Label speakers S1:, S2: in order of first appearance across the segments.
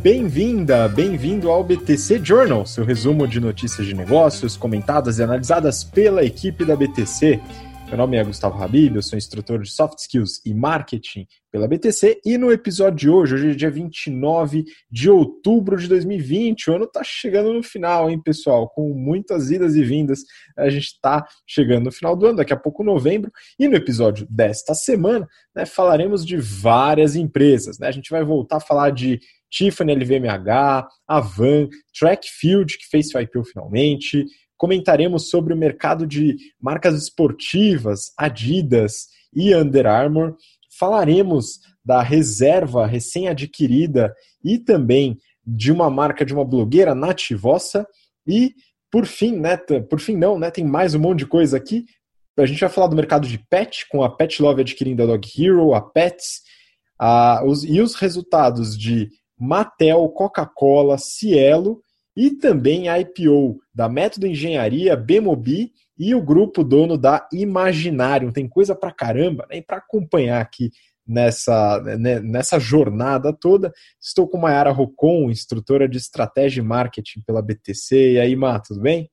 S1: bem-vinda, bem-vindo ao BTC Journal, seu resumo de notícias de negócios comentadas e analisadas pela equipe da BTC. Meu nome é Gustavo Habib, eu sou instrutor de Soft Skills e Marketing pela BTC e no episódio de hoje, hoje é dia 29 de outubro de 2020, o ano está chegando no final, hein, pessoal? Com muitas idas e vindas, a gente está chegando no final do ano, daqui a pouco novembro, e no episódio desta semana, né, falaremos de várias empresas, né? A gente vai voltar a falar de Tiffany LVMH, Avan, Trackfield, que fez seu IPO finalmente, comentaremos sobre o mercado de marcas esportivas, Adidas e Under Armour. Falaremos da reserva recém-adquirida e também de uma marca de uma blogueira, Nativossa. E, por fim, né, por fim não, né, tem mais um monte de coisa aqui. A gente vai falar do mercado de pet, com a Pet Love adquirindo a Dog Hero, a Pets, a, os, e os resultados de Mattel, Coca-Cola, Cielo e também a IPO da Método Engenharia, Bemobi e o grupo dono da Imaginarium. Tem coisa pra caramba, né? Para acompanhar aqui nessa, né, nessa jornada toda, estou com Mayara Rocon, instrutora de estratégia e marketing pela BTC. E aí, Má, tudo bem?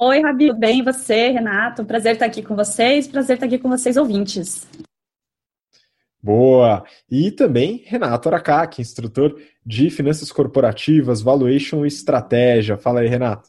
S2: Oi, Rabi, tudo bem? E você, Renato? Prazer estar aqui com vocês, prazer estar aqui com vocês, ouvintes.
S1: Boa! E também Renato Aracaki, instrutor de finanças corporativas, valuation e estratégia. Fala aí, Renato.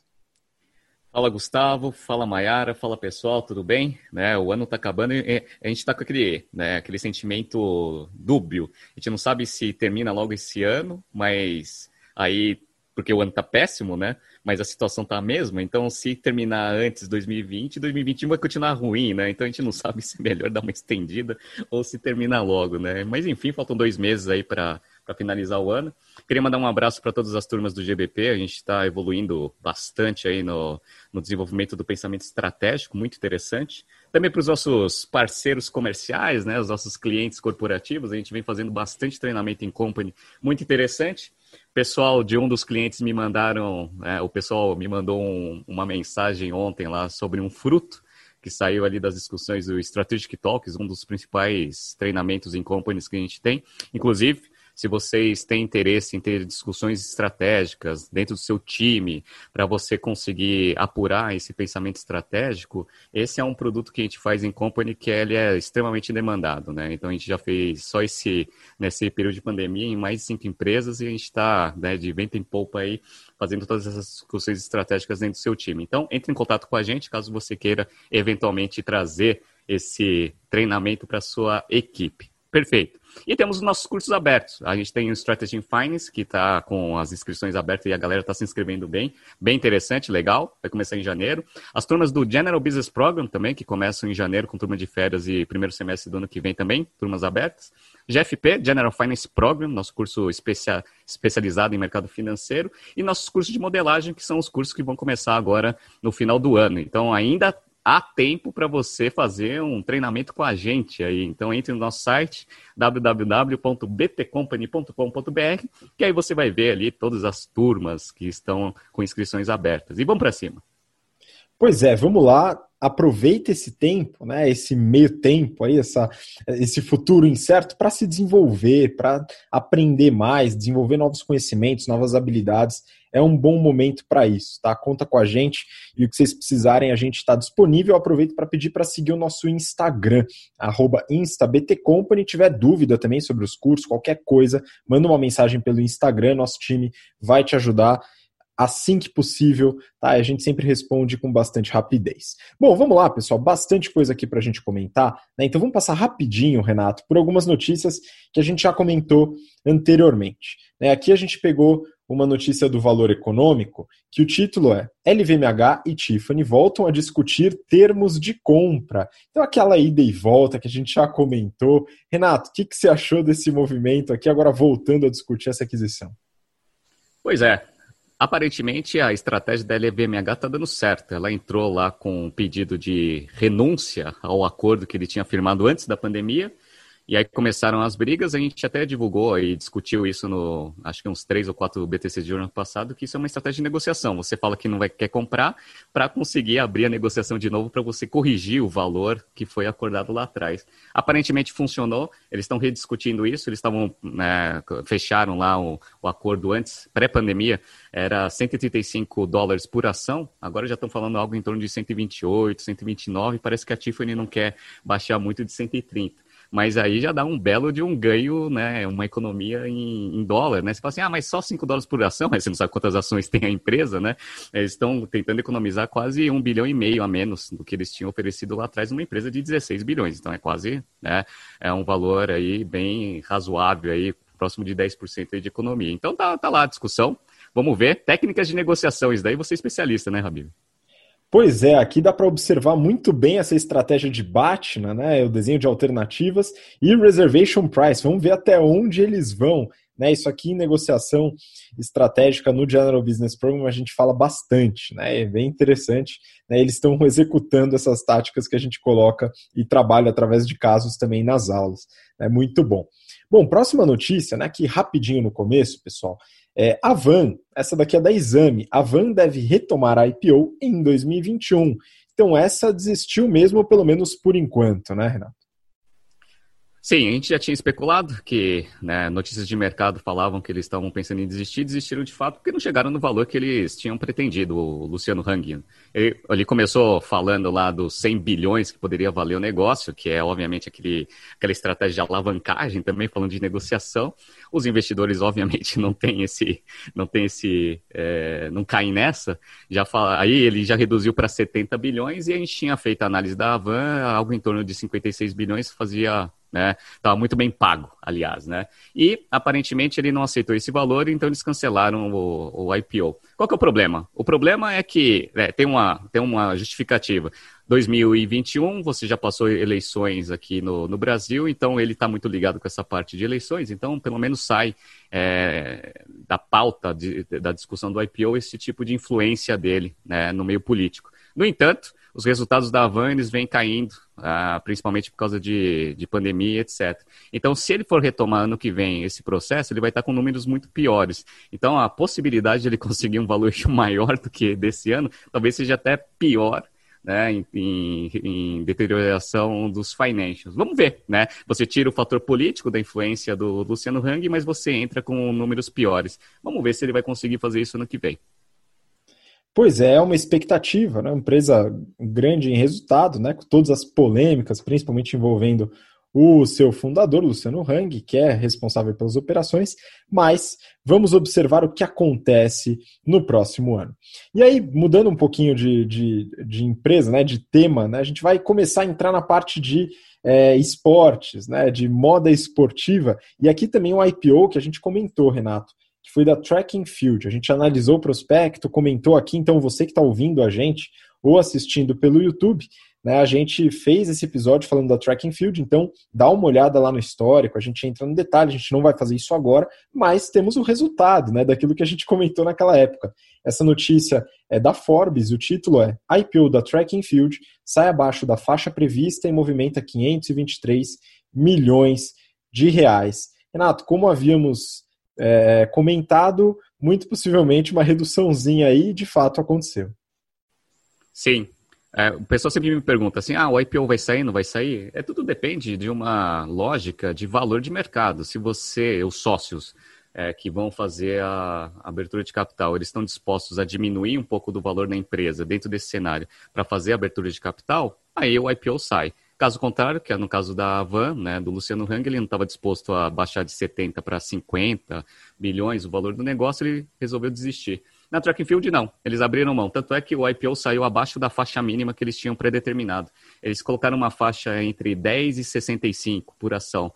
S3: Fala, Gustavo. Fala, Maiara. Fala, pessoal. Tudo bem? Né, o ano está acabando e a gente está com aquele, né, aquele sentimento dúbio. A gente não sabe se termina logo esse ano, mas aí, porque o ano está péssimo, né? mas a situação tá a mesma, então se terminar antes de 2020, 2021 vai continuar ruim, né? Então a gente não sabe se é melhor dar uma estendida ou se terminar logo, né? Mas enfim, faltam dois meses aí para finalizar o ano. Queria mandar um abraço para todas as turmas do GBP, a gente está evoluindo bastante aí no, no desenvolvimento do pensamento estratégico, muito interessante. Também para os nossos parceiros comerciais, né, os nossos clientes corporativos, a gente vem fazendo bastante treinamento em company, muito interessante pessoal de um dos clientes me mandaram, é, o pessoal me mandou um, uma mensagem ontem lá sobre um fruto que saiu ali das discussões do Strategic Talks, um dos principais treinamentos em companies que a gente tem. Inclusive, se vocês têm interesse em ter discussões estratégicas dentro do seu time, para você conseguir apurar esse pensamento estratégico, esse é um produto que a gente faz em company que ele é extremamente demandado, né? Então a gente já fez só esse nesse período de pandemia em mais de cinco empresas e a gente está né, de vento em polpa aí fazendo todas essas discussões estratégicas dentro do seu time. Então entre em contato com a gente caso você queira eventualmente trazer esse treinamento para sua equipe. Perfeito. E temos os nossos cursos abertos. A gente tem o Strategy in Finance, que está com as inscrições abertas e a galera está se inscrevendo bem. Bem interessante, legal. Vai começar em janeiro. As turmas do General Business Program também, que começam em janeiro com turma de férias e primeiro semestre do ano que vem também, turmas abertas. GFP, General Finance Program, nosso curso especia especializado em mercado financeiro. E nossos cursos de modelagem, que são os cursos que vão começar agora no final do ano. Então, ainda há tempo para você fazer um treinamento com a gente aí. Então entre no nosso site www.btcompany.com.br que aí você vai ver ali todas as turmas que estão com inscrições abertas. E vamos para cima.
S1: Pois é, vamos lá. Aproveita esse tempo, né? Esse meio tempo aí, essa, esse futuro incerto para se desenvolver, para aprender mais, desenvolver novos conhecimentos, novas habilidades é um bom momento para isso, tá? Conta com a gente e o que vocês precisarem, a gente está disponível. Eu aproveito para pedir para seguir o nosso Instagram, instabtcompany. Tiver dúvida também sobre os cursos, qualquer coisa, manda uma mensagem pelo Instagram, nosso time vai te ajudar assim que possível, tá? A gente sempre responde com bastante rapidez. Bom, vamos lá, pessoal, bastante coisa aqui para a gente comentar, né? Então vamos passar rapidinho, Renato, por algumas notícias que a gente já comentou anteriormente. Né? Aqui a gente pegou uma notícia do Valor Econômico, que o título é LVMH e Tiffany voltam a discutir termos de compra. Então, aquela ida e volta que a gente já comentou. Renato, o que, que você achou desse movimento aqui, agora voltando a discutir essa aquisição?
S3: Pois é, Aparentemente, a estratégia da LVMH está dando certo. Ela entrou lá com um pedido de renúncia ao acordo que ele tinha firmado antes da pandemia E aí começaram as brigas, a gente até divulgou e discutiu isso no, acho que uns três ou quatro BTC de ano passado, que isso é uma estratégia de negociação. Você fala que não vai, quer comprar para conseguir abrir a negociação de novo para você corrigir o valor que foi acordado lá atrás. Aparentemente funcionou, eles estão rediscutindo isso, eles estavam, né, fecharam lá o, o acordo antes, pré-pandemia, era 135 dólares por ação, agora já estão falando algo em torno de 128, 129, parece que a Tiffany não quer baixar muito de 130 mas aí já dá um belo de um ganho, né, uma economia em, em, dólar, né? Você fala assim, ah, mas só 5 dólares por ação, mas você não sabe quantas ações tem a empresa, né? Eles estão tentando economizar quase um bilhão e meio a menos do que eles tinham oferecido lá atrás numa empresa de 16 bilhões, então é quase, né, é um valor aí bem razoável aí, próximo de 10% aí de economia. Então tá, tá lá a discussão, vamos ver, técnicas de negociação, isso daí você é especialista, né, Rabib?
S1: Pois é, aqui dá para observar muito bem essa estratégia de Batna, né, o desenho de alternativas e reservation price. Vamos ver até onde eles vão. Né, isso aqui em negociação estratégica no General Business Program a gente fala bastante, né, é bem interessante. Né, eles estão executando essas táticas que a gente coloca e trabalha através de casos também nas aulas. É muito bom. Bom, próxima notícia, né, aqui rapidinho no começo, pessoal. É, a Van, essa daqui é da Exame, a Van deve retomar a IPO em 2021. Então essa desistiu mesmo, pelo menos por enquanto, né, Renato?
S3: Sim, a gente já tinha especulado que né, notícias de mercado falavam que eles estavam pensando em desistir, desistiram de fato porque não chegaram no valor que eles tinham pretendido, o Luciano Hang. Ele, ele começou falando lá dos 100 bilhões que poderia valer o negócio, que é obviamente aquele, aquela estratégia de alavancagem também, falando de negociação. Os investidores obviamente não têm esse, não tem esse, é, não caem nessa. Já fala, aí ele já reduziu para 70 bilhões e a gente tinha feito a análise da Avan, algo em torno de 56 bilhões fazia né? Estava muito bem pago, aliás, né? E aparentemente ele não aceitou esse valor, então eles cancelaram o, o IPO. Qual que é o problema? O problema é que é, tem, uma, tem uma justificativa. 2021, você já passou eleições aqui no, no Brasil, então ele está muito ligado com essa parte de eleições, então pelo menos sai é, da pauta de, da discussão do IPO esse tipo de influência dele né, no meio político. No entanto, os resultados da Avan eles vêm caindo, ah, principalmente por causa de, de pandemia, etc. Então, se ele for retomar ano que vem esse processo, ele vai estar com números muito piores. Então, a possibilidade de ele conseguir um valor maior do que desse ano, talvez seja até pior né, em, em, em, deterioração dos financials. Vamos ver, né? Você tira o fator político da influência do Luciano Hang, mas você entra com números piores. Vamos ver se ele vai conseguir fazer isso ano que vem.
S1: Pois é, é uma expectativa, né? Uma empresa grande em resultado, né? Com todas as polêmicas, principalmente envolvendo o seu fundador, Luciano Hang, que é responsável pelas operações, mas vamos observar o que acontece no próximo ano. E aí, mudando um pouquinho de, de, de empresa, né, de tema, né, a gente vai começar a entrar na parte de é, esportes, né, de moda esportiva, e aqui também um IPO que a gente comentou, Renato, que foi da Tracking Field. A gente analisou o prospecto, comentou aqui, então você que está ouvindo a gente ou assistindo pelo YouTube, né, a gente fez esse episódio falando da Tracking Field, então dá uma olhada lá no histórico, a gente entra no detalhe, a gente não vai fazer isso agora, mas temos o resultado né, daquilo que a gente comentou naquela época. Essa notícia é da Forbes, o título é IPO da Tracking Field sai abaixo da faixa prevista e movimenta 523 milhões de reais. Renato, como havíamos é, comentado, muito possivelmente uma reduçãozinha aí de fato aconteceu.
S3: Sim. É, o pessoal sempre me pergunta assim: ah, o IPO vai sair, não vai sair? É tudo depende de uma lógica de valor de mercado. Se você, os sócios é, que vão fazer a abertura de capital, eles estão dispostos a diminuir um pouco do valor da empresa dentro desse cenário para fazer a abertura de capital, aí o IPO sai. Caso contrário, que é no caso da Van, né, do Luciano Hang, ele não estava disposto a baixar de 70 para 50 bilhões o valor do negócio, ele resolveu desistir. Na Track Field, não. Eles abriram mão. Tanto é que o IPO saiu abaixo da faixa mínima que eles tinham predeterminado. Eles colocaram uma faixa entre 10 e 65 por ação.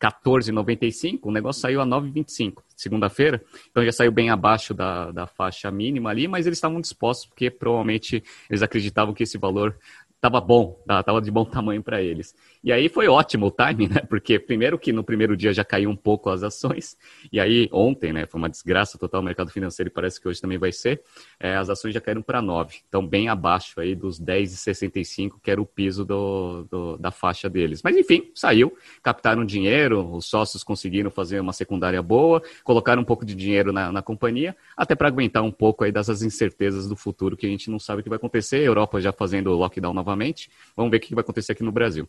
S3: 14,95, o negócio saiu a 9,25 segunda-feira, então já saiu bem abaixo da, da faixa mínima ali, mas eles estavam dispostos porque provavelmente eles acreditavam que esse valor estava bom, estava de bom tamanho para eles. E aí foi ótimo o timing, né? Porque primeiro que no primeiro dia já caiu um pouco as ações, e aí ontem, né, foi uma desgraça total o mercado financeiro e parece que hoje também vai ser, é, as ações já caíram para 9, então bem abaixo aí dos 10,65, que era o piso do, do, da faixa deles. Mas enfim, saiu, captaram dinheiro, os sócios conseguiram fazer uma secundária boa, colocaram um pouco de dinheiro na, na companhia, até para aguentar um pouco aí dessas incertezas do futuro que a gente não sabe o que vai acontecer, Europa já fazendo lockdown novamente, vamos ver o que vai acontecer aqui no Brasil.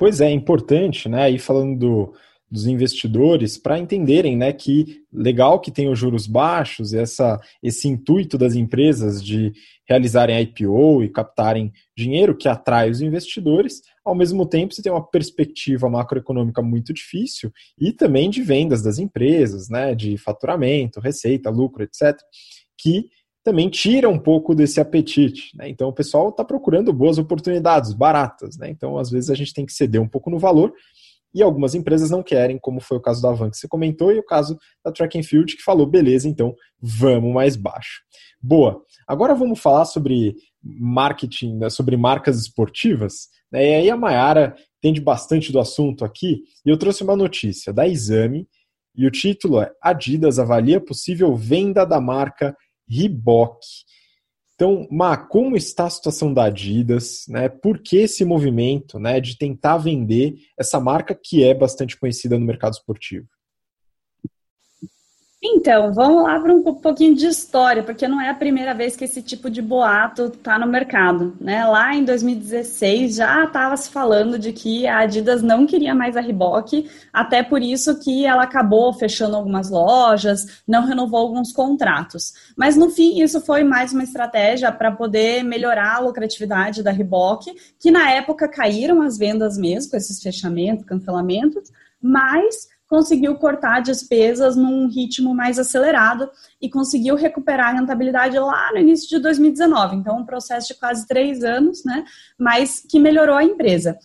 S1: Pois é, é importante, né? Aí falando do, dos investidores para entenderem, né, que legal que tem os juros baixos, essa, esse intuito das empresas de realizarem IPO e captarem dinheiro que atrai os investidores. Ao mesmo tempo, você tem uma perspectiva macroeconômica muito difícil e também de vendas das empresas, né, de faturamento, receita, lucro, etc., que também tira um pouco desse apetite. Né? Então o pessoal está procurando boas oportunidades, baratas. Né? Então, às vezes, a gente tem que ceder um pouco no valor. E algumas empresas não querem, como foi o caso da Avan que você comentou, e o caso da Track and Field, que falou, beleza, então vamos mais baixo. Boa. Agora vamos falar sobre marketing, né, sobre marcas esportivas. Né? E aí a Mayara entende bastante do assunto aqui, e eu trouxe uma notícia da Exame, e o título é Adidas avalia possível venda da marca Reebok. Então, Ma, como está a situação da Adidas? Né? Por que esse movimento né, de tentar vender essa marca que é bastante conhecida no mercado esportivo?
S2: Então, vamos lá para um pouquinho de história, porque não é a primeira vez que esse tipo de boato está no mercado. Né? Lá em 2016 já estava se falando de que a Adidas não queria mais a Reebok, até por isso que ela acabou fechando algumas lojas, não renovou alguns contratos. Mas no fim, isso foi mais uma estratégia para poder melhorar a lucratividade da Reebok, que na época caíram as vendas mesmo, com esses fechamentos, cancelamentos, mas conseguiu cortar despesas num ritmo mais acelerado e conseguiu recuperar a rentabilidade lá no início de 2019. Então, um processo de quase três anos, né? Mas que melhorou a empresa.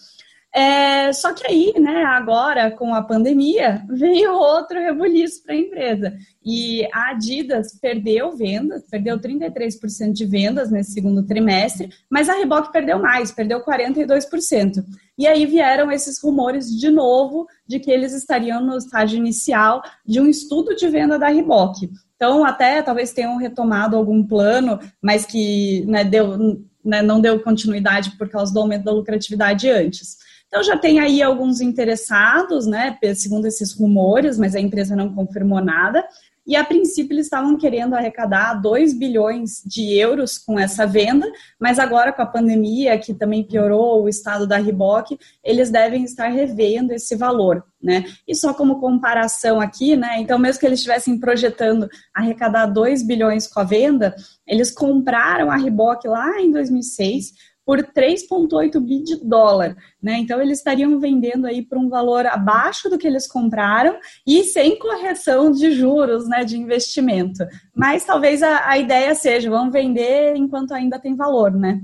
S2: É, só que aí, né, agora com a pandemia, veio outro rebuliço para a empresa. E a Adidas perdeu vendas, perdeu 33% de vendas nesse segundo trimestre, mas a Reebok perdeu mais, perdeu 42%. E aí vieram esses rumores de novo de que eles estariam no estágio inicial de um estudo de venda da Reebok. Então, até talvez tenham retomado algum plano, mas que né, deu, né, não deu continuidade por causa do aumento da lucratividade antes. Então já tem aí alguns interessados, né, segundo esses rumores, mas a empresa não confirmou nada. E a princípio eles estavam querendo arrecadar 2 bilhões de euros com essa venda, mas agora com a pandemia, que também piorou o estado da Reebok, eles devem estar revendo esse valor, né? E só como comparação aqui, né? Então, mesmo que eles estivessem projetando arrecadar 2 bilhões com a venda, eles compraram a Reebok lá em 2006 por 3,8 bi de dólar. Né? Então, eles estariam vendendo aí por um valor abaixo do que eles compraram e sem correção de juros né, de investimento. Mas talvez a, a ideia seja, vamos vender enquanto ainda tem valor, né?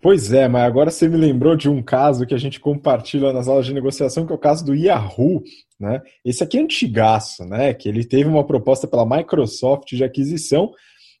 S1: Pois é, mas agora você me lembrou de um caso que a gente compartilha nas aulas de negociação, que é o caso do Yahoo, né? Esse aqui é antigaço, né? Que ele teve uma proposta pela Microsoft de aquisição,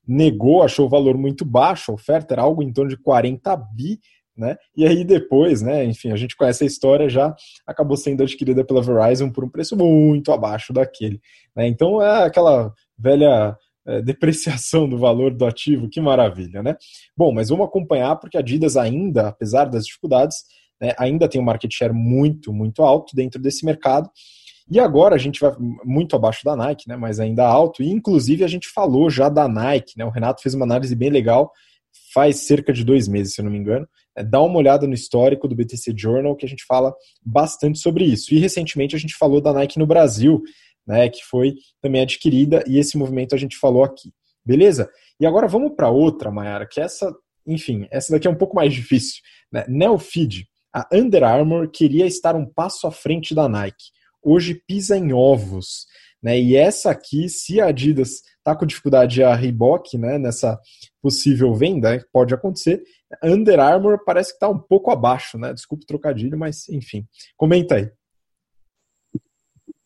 S1: negou, achou o valor muito baixo, a oferta era algo em torno de 40 bi, né? E aí depois, né, enfim, a gente conhece a história, já acabou sendo adquirida pela Verizon por um preço muito abaixo daquele. Né? Então é aquela velha é, depreciação do valor do ativo, que maravilha, né? Bom, mas vamos acompanhar porque a Adidas ainda, apesar das dificuldades, né, ainda tem um market share muito, muito alto dentro desse mercado e agora a gente vai muito abaixo da Nike, né, mas ainda alto. E inclusive a gente falou já da Nike, né? O Renato fez uma análise bem legal, faz cerca de dois meses, se eu não me engano. É, dá uma olhada no histórico do BTC Journal, que a gente fala bastante sobre isso. E recentemente a gente falou da Nike no Brasil, né, que foi também adquirida, e esse movimento a gente falou aqui. Beleza? E agora vamos para outra, Mayara, que essa, enfim, essa daqui é um pouco mais difícil. Né? Neofeed, a Under Armour queria estar um passo à frente da Nike hoje pisa em ovos. Né? E essa aqui, se a Adidas está com dificuldade a Reebok né, nessa possível venda, pode acontecer, Under Armour parece que está um pouco abaixo, né? Desculpe o trocadilho, mas enfim. Comenta aí.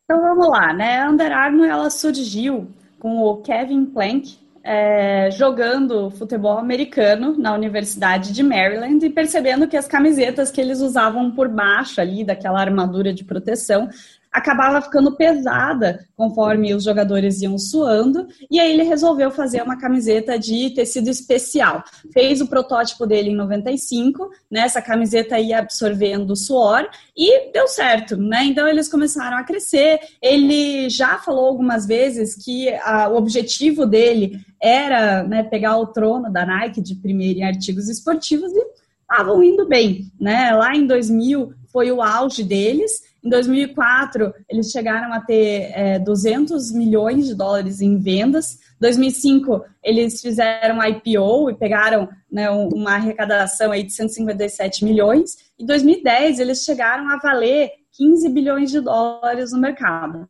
S2: Então vamos lá, né? Under Armour ela surgiu com o Kevin Plank é, jogando futebol americano na Universidade de Maryland e percebendo que as camisetas que eles usavam por baixo ali daquela armadura de proteção acabava ficando pesada conforme os jogadores iam suando, e aí ele resolveu fazer uma camiseta de tecido especial. Fez o protótipo dele em 95, né? Essa camiseta ia absorvendo suor e deu certo, né? Então eles começaram a crescer. Ele já falou algumas vezes que a, o objetivo dele era né, pegar o trono da Nike de primeiro em artigos esportivos e estavam indo bem, né? Lá em 2000 foi o auge deles. Em 2004, eles chegaram a ter é, 200 milhões de dólares em vendas. 2005, eles fizeram IPO e pegaram né, uma arrecadação aí de 157 milhões. Em 2010, eles chegaram a valer 15 bilhões de dólares no mercado.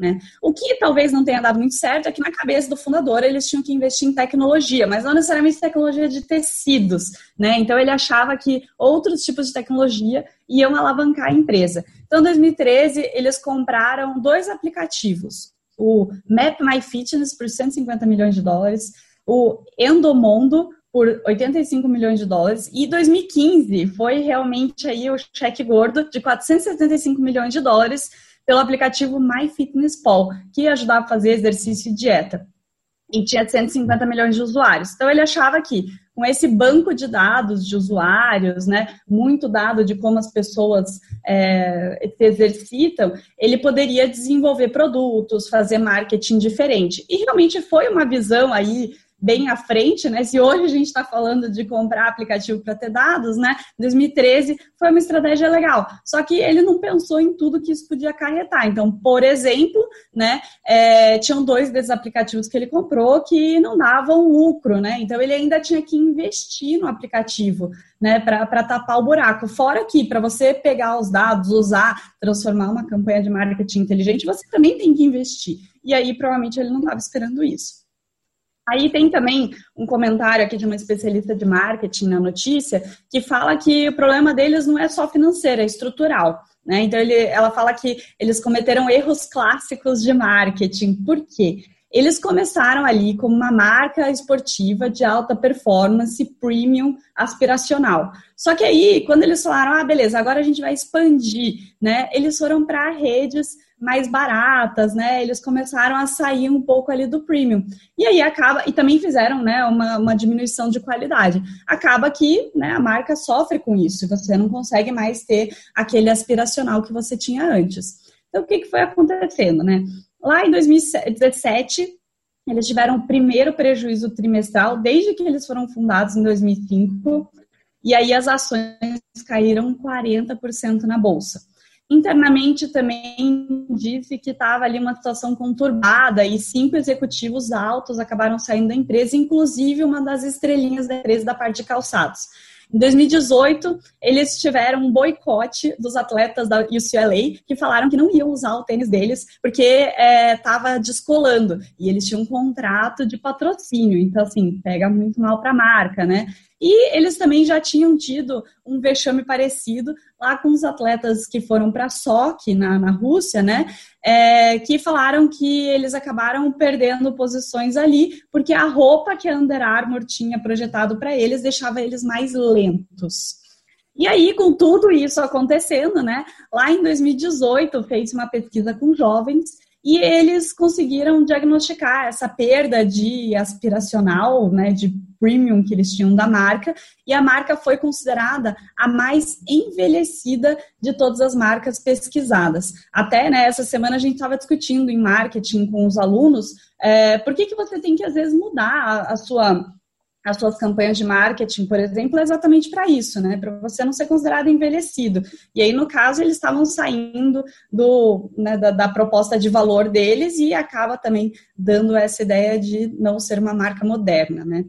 S2: Né? O que talvez não tenha dado muito certo é que na cabeça do fundador eles tinham que investir em tecnologia, mas não necessariamente tecnologia de tecidos. Né? Então ele achava que outros tipos de tecnologia iam alavancar a empresa. Então, em 2013, eles compraram dois aplicativos: o Map My Fitness por 150 milhões de dólares, o Endomondo por 85 milhões de dólares. E 2015 foi realmente aí o cheque gordo de 475 milhões de dólares pelo aplicativo MyFitnessPal, que ajudava a fazer exercício e dieta. E tinha 150 milhões de usuários. Então ele achava que com esse banco de dados de usuários, né, muito dado de como as pessoas é, se exercitam, ele poderia desenvolver produtos, fazer marketing diferente. E realmente foi uma visão aí bem à frente, né? Se hoje a gente está falando de comprar aplicativo para ter dados, né? 2013 foi uma estratégia legal. Só que ele não pensou em tudo que isso podia acarretar. Então, por exemplo, né? É, tinham dois desses aplicativos que ele comprou que não davam lucro, né? Então ele ainda tinha que investir no aplicativo, né? Para tapar o buraco. Fora que para você pegar os dados, usar, transformar uma campanha de marketing inteligente, você também tem que investir. E aí, provavelmente, ele não estava esperando isso. Aí tem também um comentário aqui de uma especialista de marketing na notícia que fala que o problema deles não é só financeiro, é estrutural. Né? Então ele, ela fala que eles cometeram erros clássicos de marketing. Por quê? Eles começaram ali como uma marca esportiva de alta performance, premium, aspiracional. Só que aí, quando eles falaram, ah, beleza, agora a gente vai expandir, né? Eles foram para redes mais baratas, né? Eles começaram a sair um pouco ali do premium. E aí acaba, e também fizeram né, uma, uma diminuição de qualidade. Acaba que né, a marca sofre com isso, você não consegue mais ter aquele aspiracional que você tinha antes. Então, o que, que foi acontecendo, né? Lá em 2017, eles tiveram o primeiro prejuízo trimestral desde que eles foram fundados em 2005, e aí as ações caíram 40% na bolsa internamente também disse que estava ali uma situação conturbada e cinco executivos altos acabaram saindo da empresa, inclusive uma das estrelinhas da empresa da parte de calçados. Em 2018, eles tiveram um boicote dos atletas da UCLA que falaram que não iam usar o tênis deles porque estava é, descolando e eles tinham um contrato de patrocínio. Então, assim, pega muito mal para a marca, né? E eles também já tinham tido um vexame parecido lá com os atletas que foram para Sochi, na, na Rússia, né? É, que falaram que eles acabaram perdendo posições ali, porque a roupa que a Under Armour tinha projetado para eles deixava eles mais lentos. E aí, com tudo isso acontecendo, né? Lá em 2018, fez uma pesquisa com jovens e eles conseguiram diagnosticar essa perda de aspiracional, né, de premium que eles tinham da marca, e a marca foi considerada a mais envelhecida de todas as marcas pesquisadas. Até né, essa semana a gente estava discutindo em marketing com os alunos é, por que, que você tem que, às vezes, mudar a, a sua as suas campanhas de marketing, por exemplo, é exatamente para isso, né? Para você não ser considerado envelhecido. E aí, no caso, eles estavam saindo do, né, da, da, proposta de valor deles e acaba também dando essa ideia de não ser uma marca moderna, né?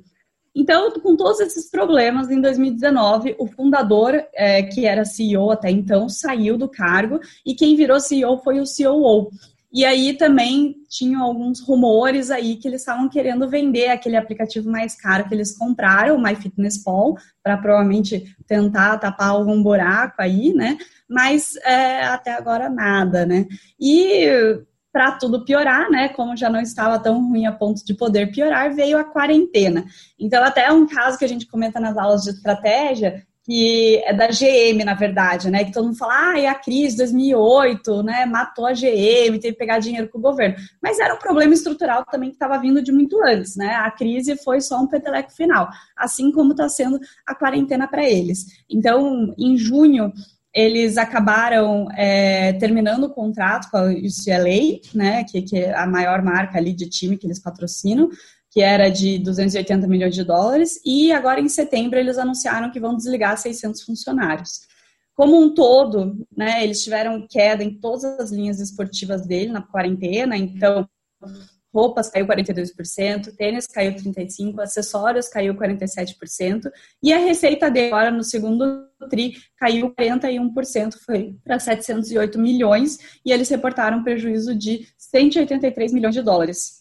S2: Então, com todos esses problemas, em 2019, o fundador, é, que era CEO até então, saiu do cargo e quem virou CEO foi o COO. E aí também tinham alguns rumores aí que eles estavam querendo vender aquele aplicativo mais caro que eles compraram, o MyFitnessPal, para provavelmente tentar tapar algum buraco aí, né? Mas é, até agora nada, né? E para tudo piorar, né? Como já não estava tão ruim a ponto de poder piorar, veio a quarentena. Então, até é um caso que a gente comenta nas aulas de estratégia, que é da GM, na verdade, né? Que todo mundo fala, ah, e a crise 2008, né? Matou a GM, teve que pegar dinheiro com o governo. Mas era um problema estrutural também que estava vindo de muito antes, né? A crise foi só um peteleco final, assim como está sendo a quarentena para eles. Então, em junho, eles acabaram é, terminando o contrato com a UCLA, né? Que, que é a maior marca ali de time que eles patrocinam que era de 280 milhões de dólares, e agora em setembro eles anunciaram que vão desligar 600 funcionários. Como um todo, né, eles tiveram queda em todas as linhas esportivas dele na quarentena, então roupas caiu 42%, tênis caiu 35%, acessórios caiu 47%, e a receita dele agora no segundo TRI caiu 41%, foi para 708 milhões, e eles reportaram um prejuízo de 183 milhões de dólares.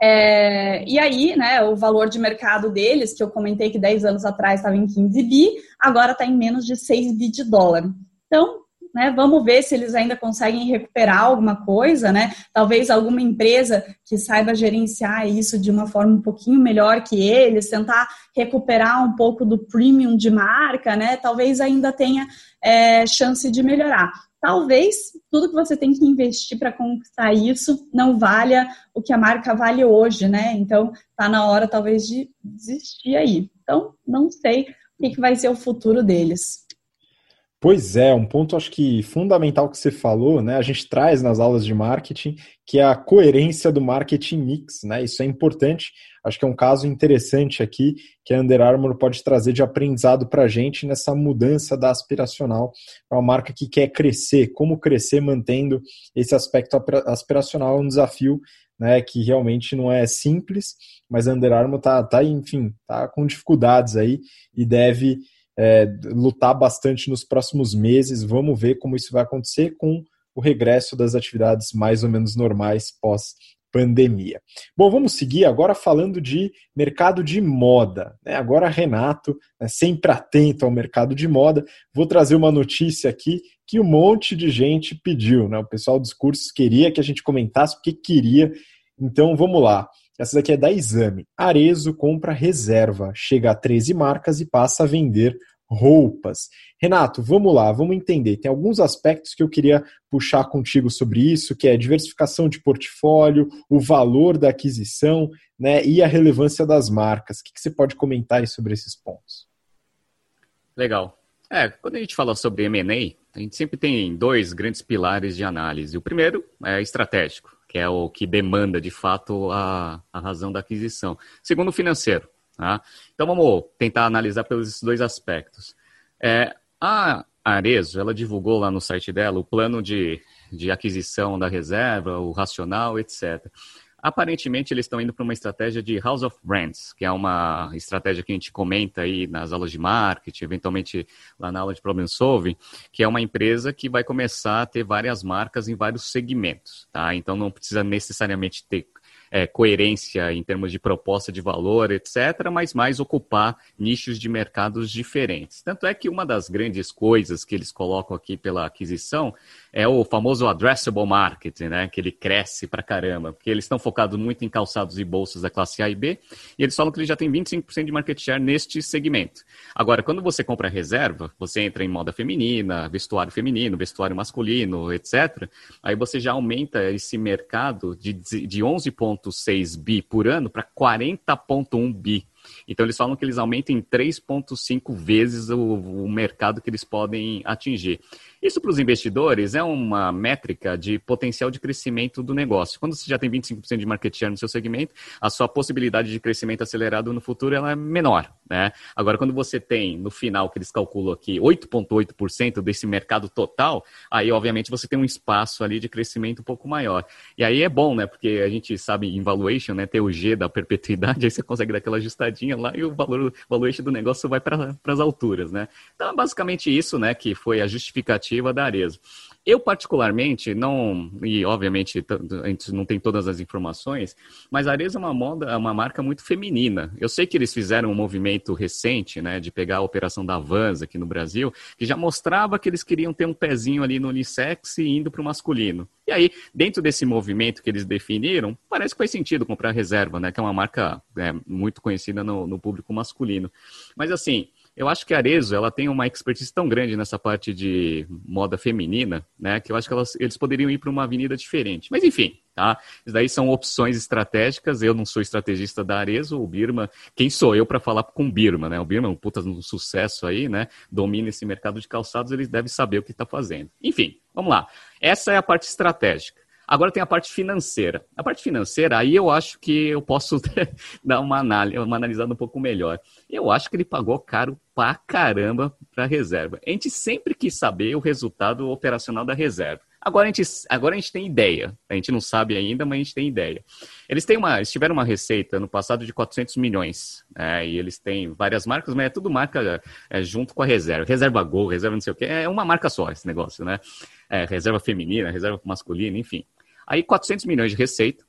S2: É, e aí, né, o valor de mercado deles, que eu comentei que 10 anos atrás estava em 15 bi, agora está em menos de 6 bi de dólar. Então, né, vamos ver se eles ainda conseguem recuperar alguma coisa, né? Talvez alguma empresa que saiba gerenciar isso de uma forma um pouquinho melhor que eles, tentar recuperar um pouco do premium de marca, né? Talvez ainda tenha é, chance de melhorar talvez tudo que você tem que investir para conquistar isso não valha o que a marca vale hoje, né? Então, tá na hora talvez de desistir aí. Então, não sei o que, que vai ser o futuro deles.
S1: Pois é, um ponto acho que fundamental que você falou, né? A gente traz nas aulas de marketing, que é a coerência do marketing mix, né? Isso é importante. Acho que é um caso interessante aqui que a Under Armour pode trazer de aprendizado para a gente nessa mudança da aspiracional para uma marca que quer crescer. Como crescer mantendo esse aspecto aspiracional é um desafio né, que realmente não é simples, mas a Under Armour tá, tá enfim, tá com dificuldades aí e deve é, lutar bastante nos próximos meses. Vamos ver como isso vai acontecer com o regresso das atividades mais ou menos normais pós pandemia. Bom, vamos seguir agora falando de mercado de moda. Né? Agora, Renato, né, sempre atento ao mercado de moda, vou trazer uma notícia aqui que um monte de gente pediu. Né? O pessoal dos cursos queria que a gente comentasse porque queria. Então, vamos lá. Essa daqui é da Exame. Arezo compra reserva, chega a 13 marcas e passa a vender roupas. Renato, vamos lá, vamos entender. Tem alguns aspectos que eu queria puxar contigo sobre isso, que é diversificação de portfólio, o valor da aquisição, né, e a relevância das marcas. O que, você pode comentar sobre esses pontos?
S3: Legal. É, quando a gente fala sobre M&A, a gente sempre tem dois grandes pilares de análise. O primeiro é estratégico que é o que demanda de fato a, a razão da aquisição. Segundo, o financeiro. Tá? Então vamos tentar analisar pelos dois aspectos. É, a Arezo, ela divulgou lá no site dela o plano de, de aquisição da reserva, o racional, etc. Aparentemente, eles estão indo para uma estratégia de House of Brands, que é uma estratégia que a gente comenta aí nas aulas de marketing, eventualmente lá na aula de Problem Solving, que é uma empresa que vai começar a ter várias marcas em vários segmentos, tá? Então, não precisa necessariamente ter é, coerência em termos de proposta de valor, etc., mas mais ocupar nichos de mercados diferentes. Tanto é que uma das grandes coisas que eles colocam aqui pela aquisição é o famoso addressable market, né? Que ele cresce pra caramba, porque eles estão focados muito em calçados e bolsas da classe A e B, e eles falam que eles já têm 25% de market share neste segmento. Agora, quando você compra reserva, você entra em moda feminina, vestuário feminino, vestuário masculino, etc., aí você já aumenta esse mercado de, de 11,6 bi por ano para 40,1 bi. Então, eles falam que eles aumentam em 3,5 vezes o, o mercado que eles podem atingir. Isso para os investidores é uma métrica de potencial de crescimento do negócio. Quando você já tem 25% de market share no seu segmento, a sua possibilidade de crescimento acelerado no futuro ela é menor. Né? Agora, quando você tem, no final, que eles calculam aqui, 8,8% desse mercado total, aí, obviamente, você tem um espaço ali de crescimento um pouco maior. E aí é bom, né? Porque a gente sabe em valuation, né? Ter o G da perpetuidade, aí você consegue dar aquela ajustadinha lá e o valor valuation do negócio vai para as alturas, né? Então, é basicamente isso, né? Que foi a justificativa da Arezzo. Eu, particularmente, não, e obviamente a gente não tem todas as informações, mas a Arezzo é uma moda, uma marca muito feminina. Eu sei que eles fizeram um movimento recente, né, de pegar a operação da Vans aqui no Brasil, que já mostrava que eles queriam ter um pezinho ali no unissex e indo para o masculino. E aí, dentro desse movimento que eles definiram, parece que faz sentido comprar reserva, né, que é uma marca é, muito conhecida no, no público masculino. Mas assim, eu acho que a Arezzo, ela tem uma expertise tão grande nessa parte de moda feminina, né, que eu acho que elas, eles poderiam ir para uma avenida diferente. Mas enfim, tá? Isso daí são opções estratégicas. Eu não sou estrategista da Arezzo, o Birma, quem sou eu para falar com o Birma, né? O Birma é um puta um sucesso aí, né? Domina esse mercado de calçados, eles devem saber o que está fazendo. Enfim, vamos lá. Essa é a parte estratégica. Agora tem a parte financeira. A parte financeira, aí eu acho que eu posso dar uma, análise, uma analisada um pouco melhor. Eu acho que ele pagou caro pra caramba para a reserva. A gente sempre quis saber o resultado operacional da reserva. Agora a, gente, agora a gente tem ideia. A gente não sabe ainda, mas a gente tem ideia. Eles têm uma, eles tiveram uma receita no passado de 400 milhões. Né, e eles têm várias marcas, mas é tudo marca é, junto com a reserva. Reserva Gol, reserva não sei o quê. É uma marca só esse negócio, né? É, reserva feminina, reserva masculina, enfim. Aí 400 milhões de receita,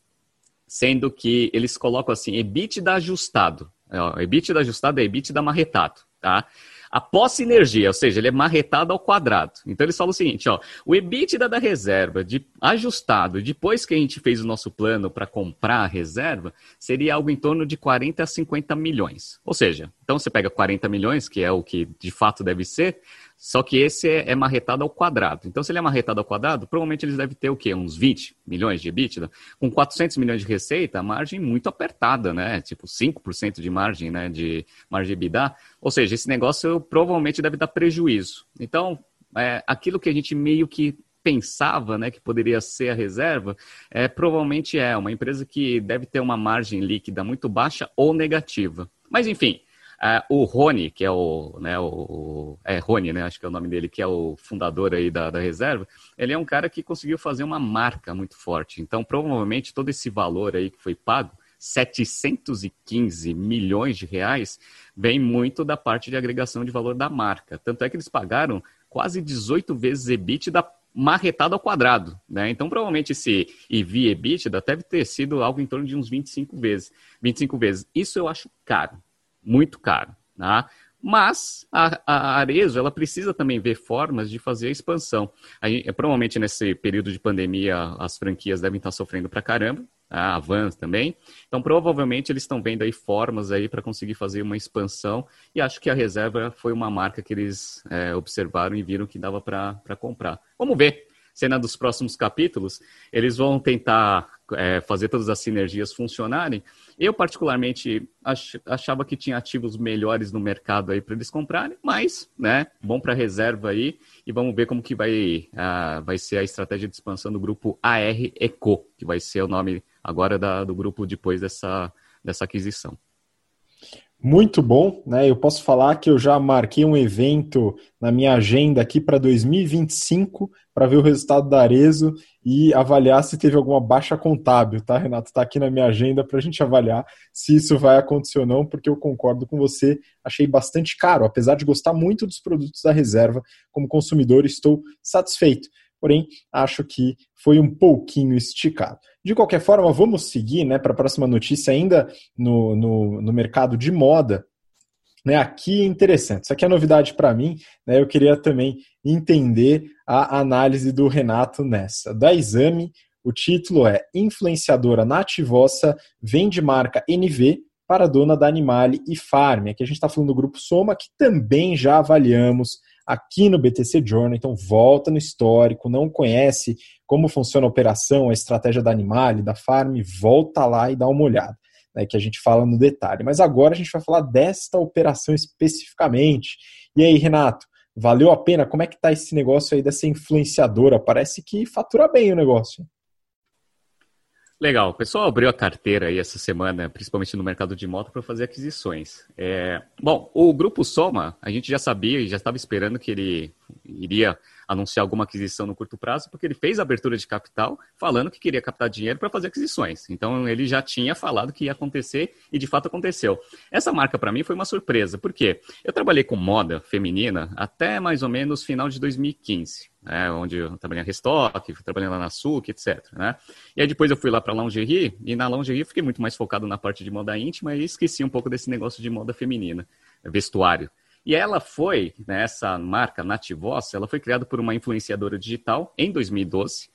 S3: sendo que eles colocam assim, EBITDA ajustado. Ó, EBITDA ajustado é EBITDA marretado, tá? Após sinergia, ou seja, ele é marretado ao quadrado. Então eles falam o seguinte, ó, o EBITDA da reserva de, ajustado, depois que a gente fez o nosso plano para comprar a reserva, seria algo em torno de 40 a 50 milhões. Ou seja, então você pega 40 milhões, que é o que de fato deve ser, só que esse é, é marretado ao quadrado. Então, se ele é marretado ao quadrado, provavelmente eles devem ter o quê? Uns 20 milhões de EBITDA. Com 400 milhões de receita, a margem muito apertada, né? Tipo 5% de margem, né? De margem EBITDA. Ou seja, esse negócio provavelmente deve dar prejuízo. Então, é, aquilo que a gente meio que pensava né, que poderia ser a reserva, é, provavelmente é uma empresa que deve ter uma margem líquida muito baixa ou negativa. Mas, enfim, Uh, o Rony, que é o, né, o, é Rony, né, acho que é o nome dele, que é o fundador aí da, da reserva, ele é um cara que conseguiu fazer uma marca muito forte. Então, provavelmente, todo esse valor aí que foi pago, 715 milhões de reais, vem muito da parte de agregação de valor da marca. Tanto é que eles pagaram quase 18 vezes EBITDA marretado ao quadrado, né? Então, provavelmente esse EV EBITDA deve ter sido algo em torno de uns 25 vezes. 25 vezes. Isso eu acho caro muito caro. Tá? Mas a, a Arezo ela precisa também ver formas de fazer a expansão. Aí, provavelmente nesse período de pandemia as franquias devem estar sofrendo para caramba, tá? a Vans também. Então provavelmente eles estão vendo aí formas aí para conseguir fazer uma expansão. E acho que a reserva foi uma marca que eles é, observaram e viram que dava para comprar. Vamos ver cena dos próximos capítulos, eles vão tentar é, fazer todas as sinergias funcionarem. Eu, particularmente, ach, achava que tinha ativos melhores no mercado aí para eles comprarem, mas, né, bom para reserva aí e vamos ver como que vai, uh, vai ser a estratégia de expansão do grupo AR Eco, que vai ser o nome agora da, do grupo depois dessa, dessa aquisição.
S1: Muito bom, né? Eu posso falar que eu já marquei um evento na minha agenda aqui para 2025 para ver o resultado da Arezo e avaliar se teve alguma baixa contábil, tá, Renato? Está aqui na minha agenda para a gente avaliar se isso vai acontecer ou não, porque eu concordo com você, achei bastante caro, apesar de gostar muito dos produtos da reserva, como consumidor estou satisfeito porém acho que foi um pouquinho esticado. De qualquer forma, vamos seguir né, para a próxima notícia, ainda no, no, no mercado de moda. Né, aqui é interessante, isso aqui é novidade para mim, né, eu queria também entender a análise do Renato nessa. Da Exame, o título é Influenciadora Nativossa vende marca NV para dona da Animale e Farm. Aqui a gente está falando do grupo Soma, que também já avaliamos aqui no BTC Journal, então volta no histórico, não conhece como funciona a operação, a estratégia da Animale, da Farm, volta lá e dá uma olhada, né, que a gente fala no detalhe. Mas agora a gente vai falar desta operação especificamente. E aí, Renato, valeu a pena? Como é que tá esse negócio aí dessa influenciadora? Parece que fatura bem o negócio.
S3: Legal. O pessoal abriu a carteira aí essa semana, principalmente no mercado de moto, para fazer aquisições. É... Bom, o grupo Soma, a gente já sabia e já estava esperando que ele iria anunciar alguma aquisição no curto prazo, porque ele fez a abertura de capital falando que queria captar dinheiro para fazer aquisições. Então ele já tinha falado que ia acontecer e de fato aconteceu. Essa marca para mim foi uma surpresa, porque eu trabalhei com moda feminina até mais ou menos final de 2015. Né, onde eu trabalhei na Restock, trabalhei lá na SUC, etc. Né? E aí depois eu fui lá para a lingerie, e na lingerie eu fiquei muito mais focado na parte de moda íntima e esqueci um pouco desse negócio de moda feminina, vestuário. E ela foi, né, essa marca Nativoss, ela foi criada por uma influenciadora digital em 2012,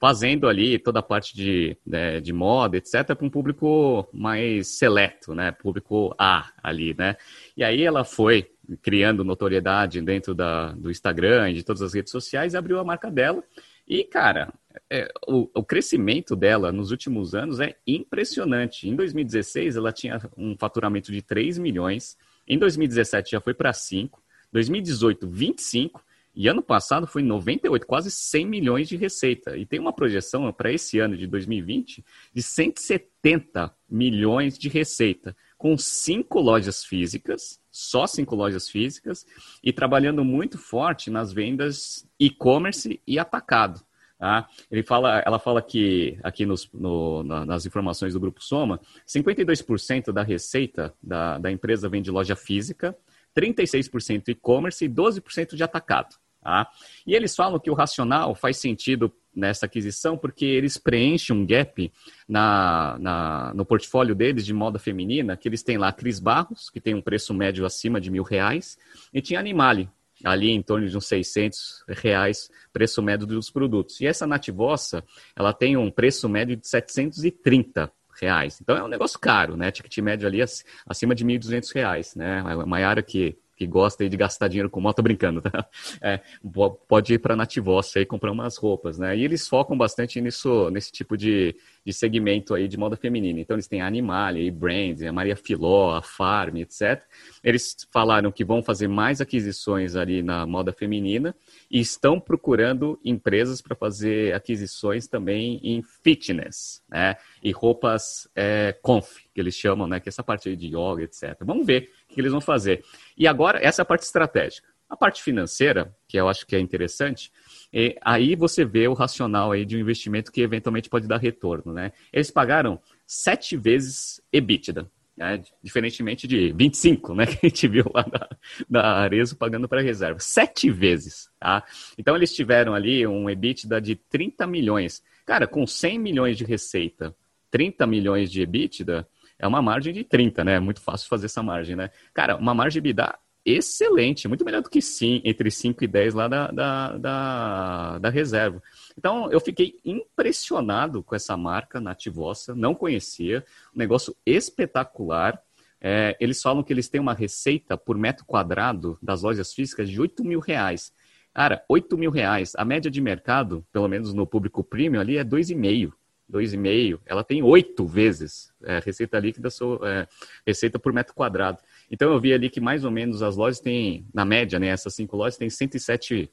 S3: fazendo ali toda a parte de, né, de moda, etc., para um público mais seleto, né, público A ali, né. E aí ela foi criando notoriedade dentro da, do Instagram e de todas as redes sociais abriu a marca dela. E, cara, é, o, o, crescimento dela nos últimos anos é impressionante. Em 2016, ela tinha um faturamento de 3 milhões, em 2017 já foi para 5, 2018, 25, e ano passado foi 98, quase 100 milhões de receita. E tem uma projeção para esse ano de 2020 de 170 milhões de receita, com cinco lojas físicas, só cinco lojas físicas, e trabalhando muito forte nas vendas e-commerce e atacado. Tá? Ele fala, ela fala que, aqui nos, no, nas informações do Grupo Soma, 52% da receita da, da empresa vem de loja física, 36% e-commerce e 12% de atacado. Tá? E eles falam que o racional faz sentido nessa aquisição porque eles preenchem um gap na, na, no portfólio deles de moda feminina, que eles têm lá Cris Barros, que tem um preço médio acima de mil reais, e tinha Animale, ali em torno de uns 600 reais preço médio dos produtos. E essa Nativossa, ela tem um preço médio de 730 reais. Então é um negócio caro, né? Ticket médio ali acima de 1.200 reais, né? A Maiara que que gosta de gastar dinheiro com moto, brincando, tá? É, pode ir para Nativossa e comprar umas roupas, né? E eles focam bastante nisso, nesse tipo de, de segmento aí de moda feminina. Então eles têm a Animalia, a Brands, a Maria Filó, a Farm, etc. Eles falaram que vão fazer mais aquisições ali na moda feminina e estão procurando empresas para fazer aquisições também em fitness, né? E roupas é, conf, que eles chamam, né? Que é essa parte de yoga, etc. Vamos ver o que eles vão fazer. E agora, essa é a parte estratégica. A parte financeira, que eu acho que é interessante, e aí você vê o racional aí de um investimento que eventualmente pode dar retorno, né? Eles pagaram sete vezes EBITDA, né? diferentemente de 25, né? Que a gente viu lá da, da Arezo pagando para reserva. Sete vezes, tá? Então eles tiveram ali um EBITDA de 30 milhões. Cara, com 100 milhões de receita, 30 milhões de EBITDA, é uma margem de 30, né? É muito fácil fazer essa margem, né? Cara, uma margem EBITDA excelente, muito melhor do que sim, entre 5 e 10 lá da, da, da, da, reserva. Então, eu fiquei impressionado com essa marca Nativossa, não conhecia, um negócio espetacular. É, eles falam que eles têm uma receita por metro quadrado das lojas físicas de 8 mil reais. Cara, 8 mil reais. A média de mercado, pelo menos no público premium ali, é 2,5. 2,5. Ela tem oito vezes é, receita líquida, é, receita por metro quadrado. Então eu vi ali que mais ou menos as lojas têm, na média, né, essas cinco lojas têm 107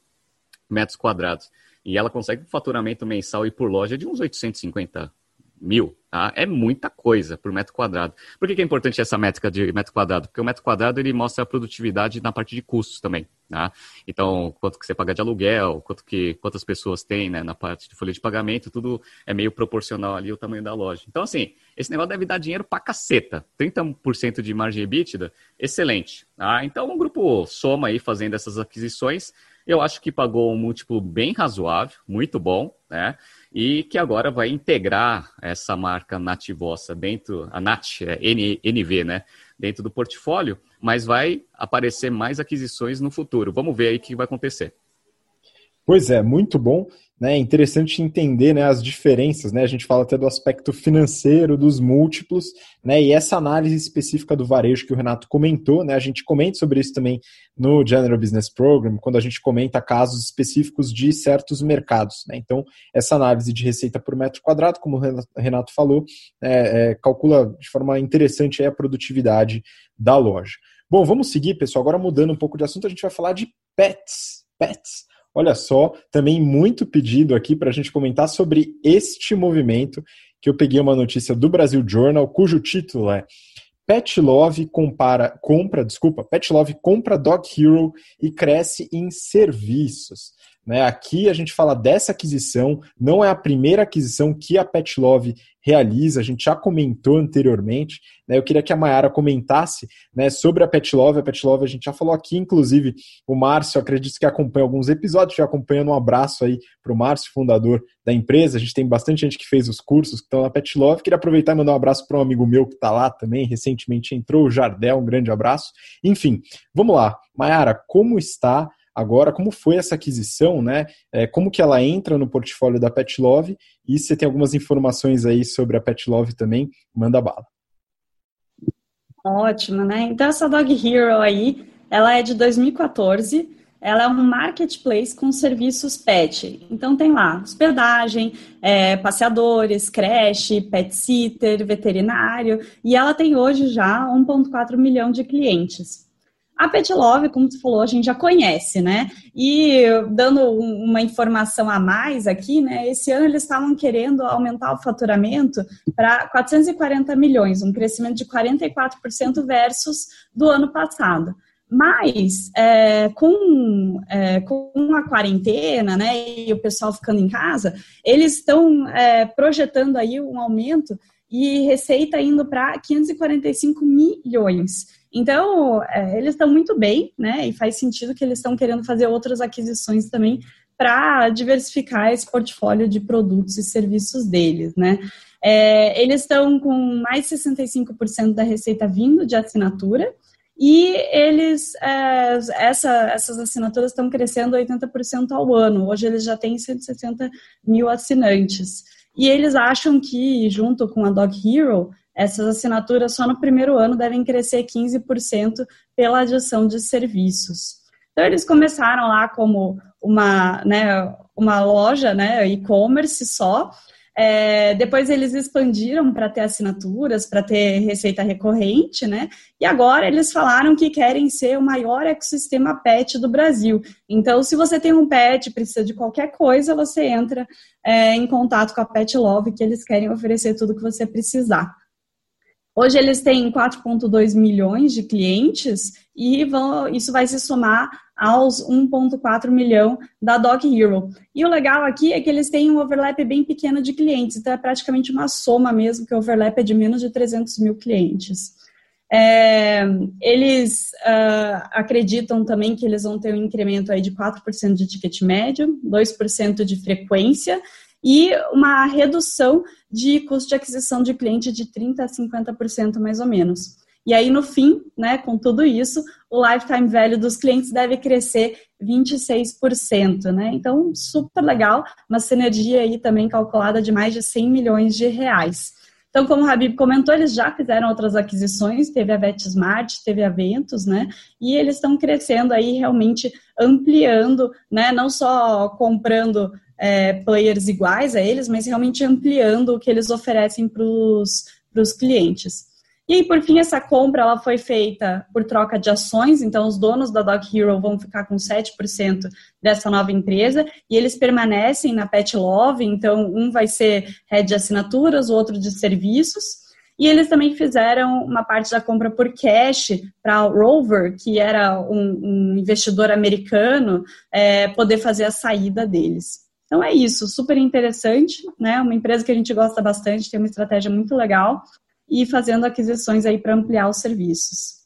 S3: metros quadrados. E ela consegue um faturamento mensal e por loja de uns 850 mil. Tá? É muita coisa por metro quadrado. Por que, que, é importante essa métrica de metro quadrado? Porque o metro quadrado ele mostra a produtividade na parte de custos também. Tá? Então, quanto que você paga de aluguel, quanto que, quantas pessoas tem né, na parte de folha de pagamento, tudo é meio proporcional ali ao tamanho da loja. Então, assim, esse negócio deve dar dinheiro pra caceta. 30% de margem EBITDA, excelente. Tá? Então, o grupo soma aí fazendo essas aquisições. Eu acho que pagou um múltiplo bem razoável, muito bom, né? e que agora vai integrar essa marca Nativossa dentro, a Nat, é NV, né, dentro do portfólio, mas vai aparecer mais aquisições no futuro. Vamos ver aí o que vai acontecer.
S1: Pois é, muito bom. Né, é interessante entender né, as diferenças, né? A gente fala até do aspecto financeiro dos múltiplos, né? E essa análise específica do varejo que o Renato comentou, né? A gente comenta sobre isso também no General Business Program, quando a gente comenta casos específicos de certos mercados. Né? Então, essa análise de receita por metro quadrado, como o Renato falou, é, é, calcula de forma interessante a produtividade da loja. Bom, vamos seguir, pessoal. Agora mudando um pouco de assunto, a gente vai falar de pets. Pets. Olha só, também muito pedido aqui para a gente comentar sobre este movimento, que eu peguei uma notícia do Brasil Journal, cujo título é Pet Love compara, compra, desculpa, Pet Love compra Dog Hero e cresce em serviços. Né? Aqui a gente fala dessa aquisição, não é a primeira aquisição que a Pet Love realiza, a gente já comentou anteriormente. Né? Eu queria que a Mayara comentasse né, sobre a Pet Love. A Pet Love a gente já falou aqui, inclusive o Márcio, acredito que acompanha alguns episódios, já acompanhando um abraço aí para o Márcio, fundador da empresa. A gente tem bastante gente que fez os cursos que estão na Pet Love. Queria aproveitar e mandar um abraço para um amigo meu que está lá também, recentemente entrou, o Jardel, um grande abraço. Enfim, vamos lá. Mayara, como está agora, como foi essa aquisição, né? É, como que ela entra no portfólio da Pet Love e você tem algumas informações aí sobre a Pet Love também, manda bala.
S2: Ótimo, né? Então essa Dog Hero aí, ela é de 2014, ela é um marketplace com serviços pet. Então tem lá hospedagem, é, passeadores, creche, pet sitter, veterinário, e ela tem hoje já 1,4 milhão de clientes. A Pet Love, como tu falou, a gente já conhece, né? E dando uma informação a mais aqui, né? Esse ano eles estavam querendo aumentar o faturamento para 440 milhões, um crescimento de 44% versus do ano passado. Mas é, com, é, com a quarentena, né, e o pessoal ficando em casa, eles estão é, projetando aí um aumento e receita indo para 545 milhões. Então, é, eles estão muito bem, né? E faz sentido que eles estão querendo fazer outras aquisições também para diversificar esse portfólio de produtos e serviços deles, né? É, eles estão com mais de 65% da receita vindo de assinatura e eles, é, essa, essas assinaturas estão crescendo 80% ao ano. Hoje eles já têm 160 mil assinantes. E eles acham que, junto com a Dog Hero, essas assinaturas só no primeiro ano devem crescer 15% pela adição de serviços. Então, eles começaram lá como uma, né, uma loja, né, e-commerce só, é, depois eles expandiram para ter assinaturas, para ter receita recorrente, né? E agora eles falaram que querem ser o maior ecossistema pet do Brasil. Então, se você tem um pet, precisa de qualquer coisa, você entra é, em contato com a Pet Love, que eles querem oferecer tudo que você precisar. Hoje eles têm 4,2 milhões de clientes e vão, isso vai se somar aos 1,4 milhão da Dog Hero. E o legal aqui é que eles têm um overlap bem pequeno de clientes, então é praticamente uma soma mesmo, que o overlap é de menos de 300 mil clientes. É, eles uh, acreditam também que eles vão ter um incremento aí de 4% de ticket médio, 2% de frequência e uma redução de custo de aquisição de cliente de 30% a 50% mais ou menos. E aí, no fim, né, com tudo isso, o lifetime value dos clientes deve crescer 26%, né? Então, super legal, uma sinergia aí também calculada de mais de 100 milhões de reais. Então, como o Habib comentou, eles já fizeram outras aquisições, teve a VetSmart, teve a Ventus, né? E eles estão crescendo aí, realmente ampliando, né? Não só comprando é, players iguais a eles, mas realmente ampliando o que eles oferecem para os clientes. E aí, por fim, essa compra ela foi feita por troca de ações, então os donos da Dog Hero vão ficar com 7% dessa nova empresa e eles permanecem na Pet Love, então um vai ser head de assinaturas, o outro de serviços. E eles também fizeram uma parte da compra por cash para o Rover, que era um, um investidor americano, é, poder fazer a saída deles. Então é isso, super interessante, né? Uma empresa que a gente gosta bastante, tem uma estratégia muito legal e fazendo aquisições aí para ampliar os serviços.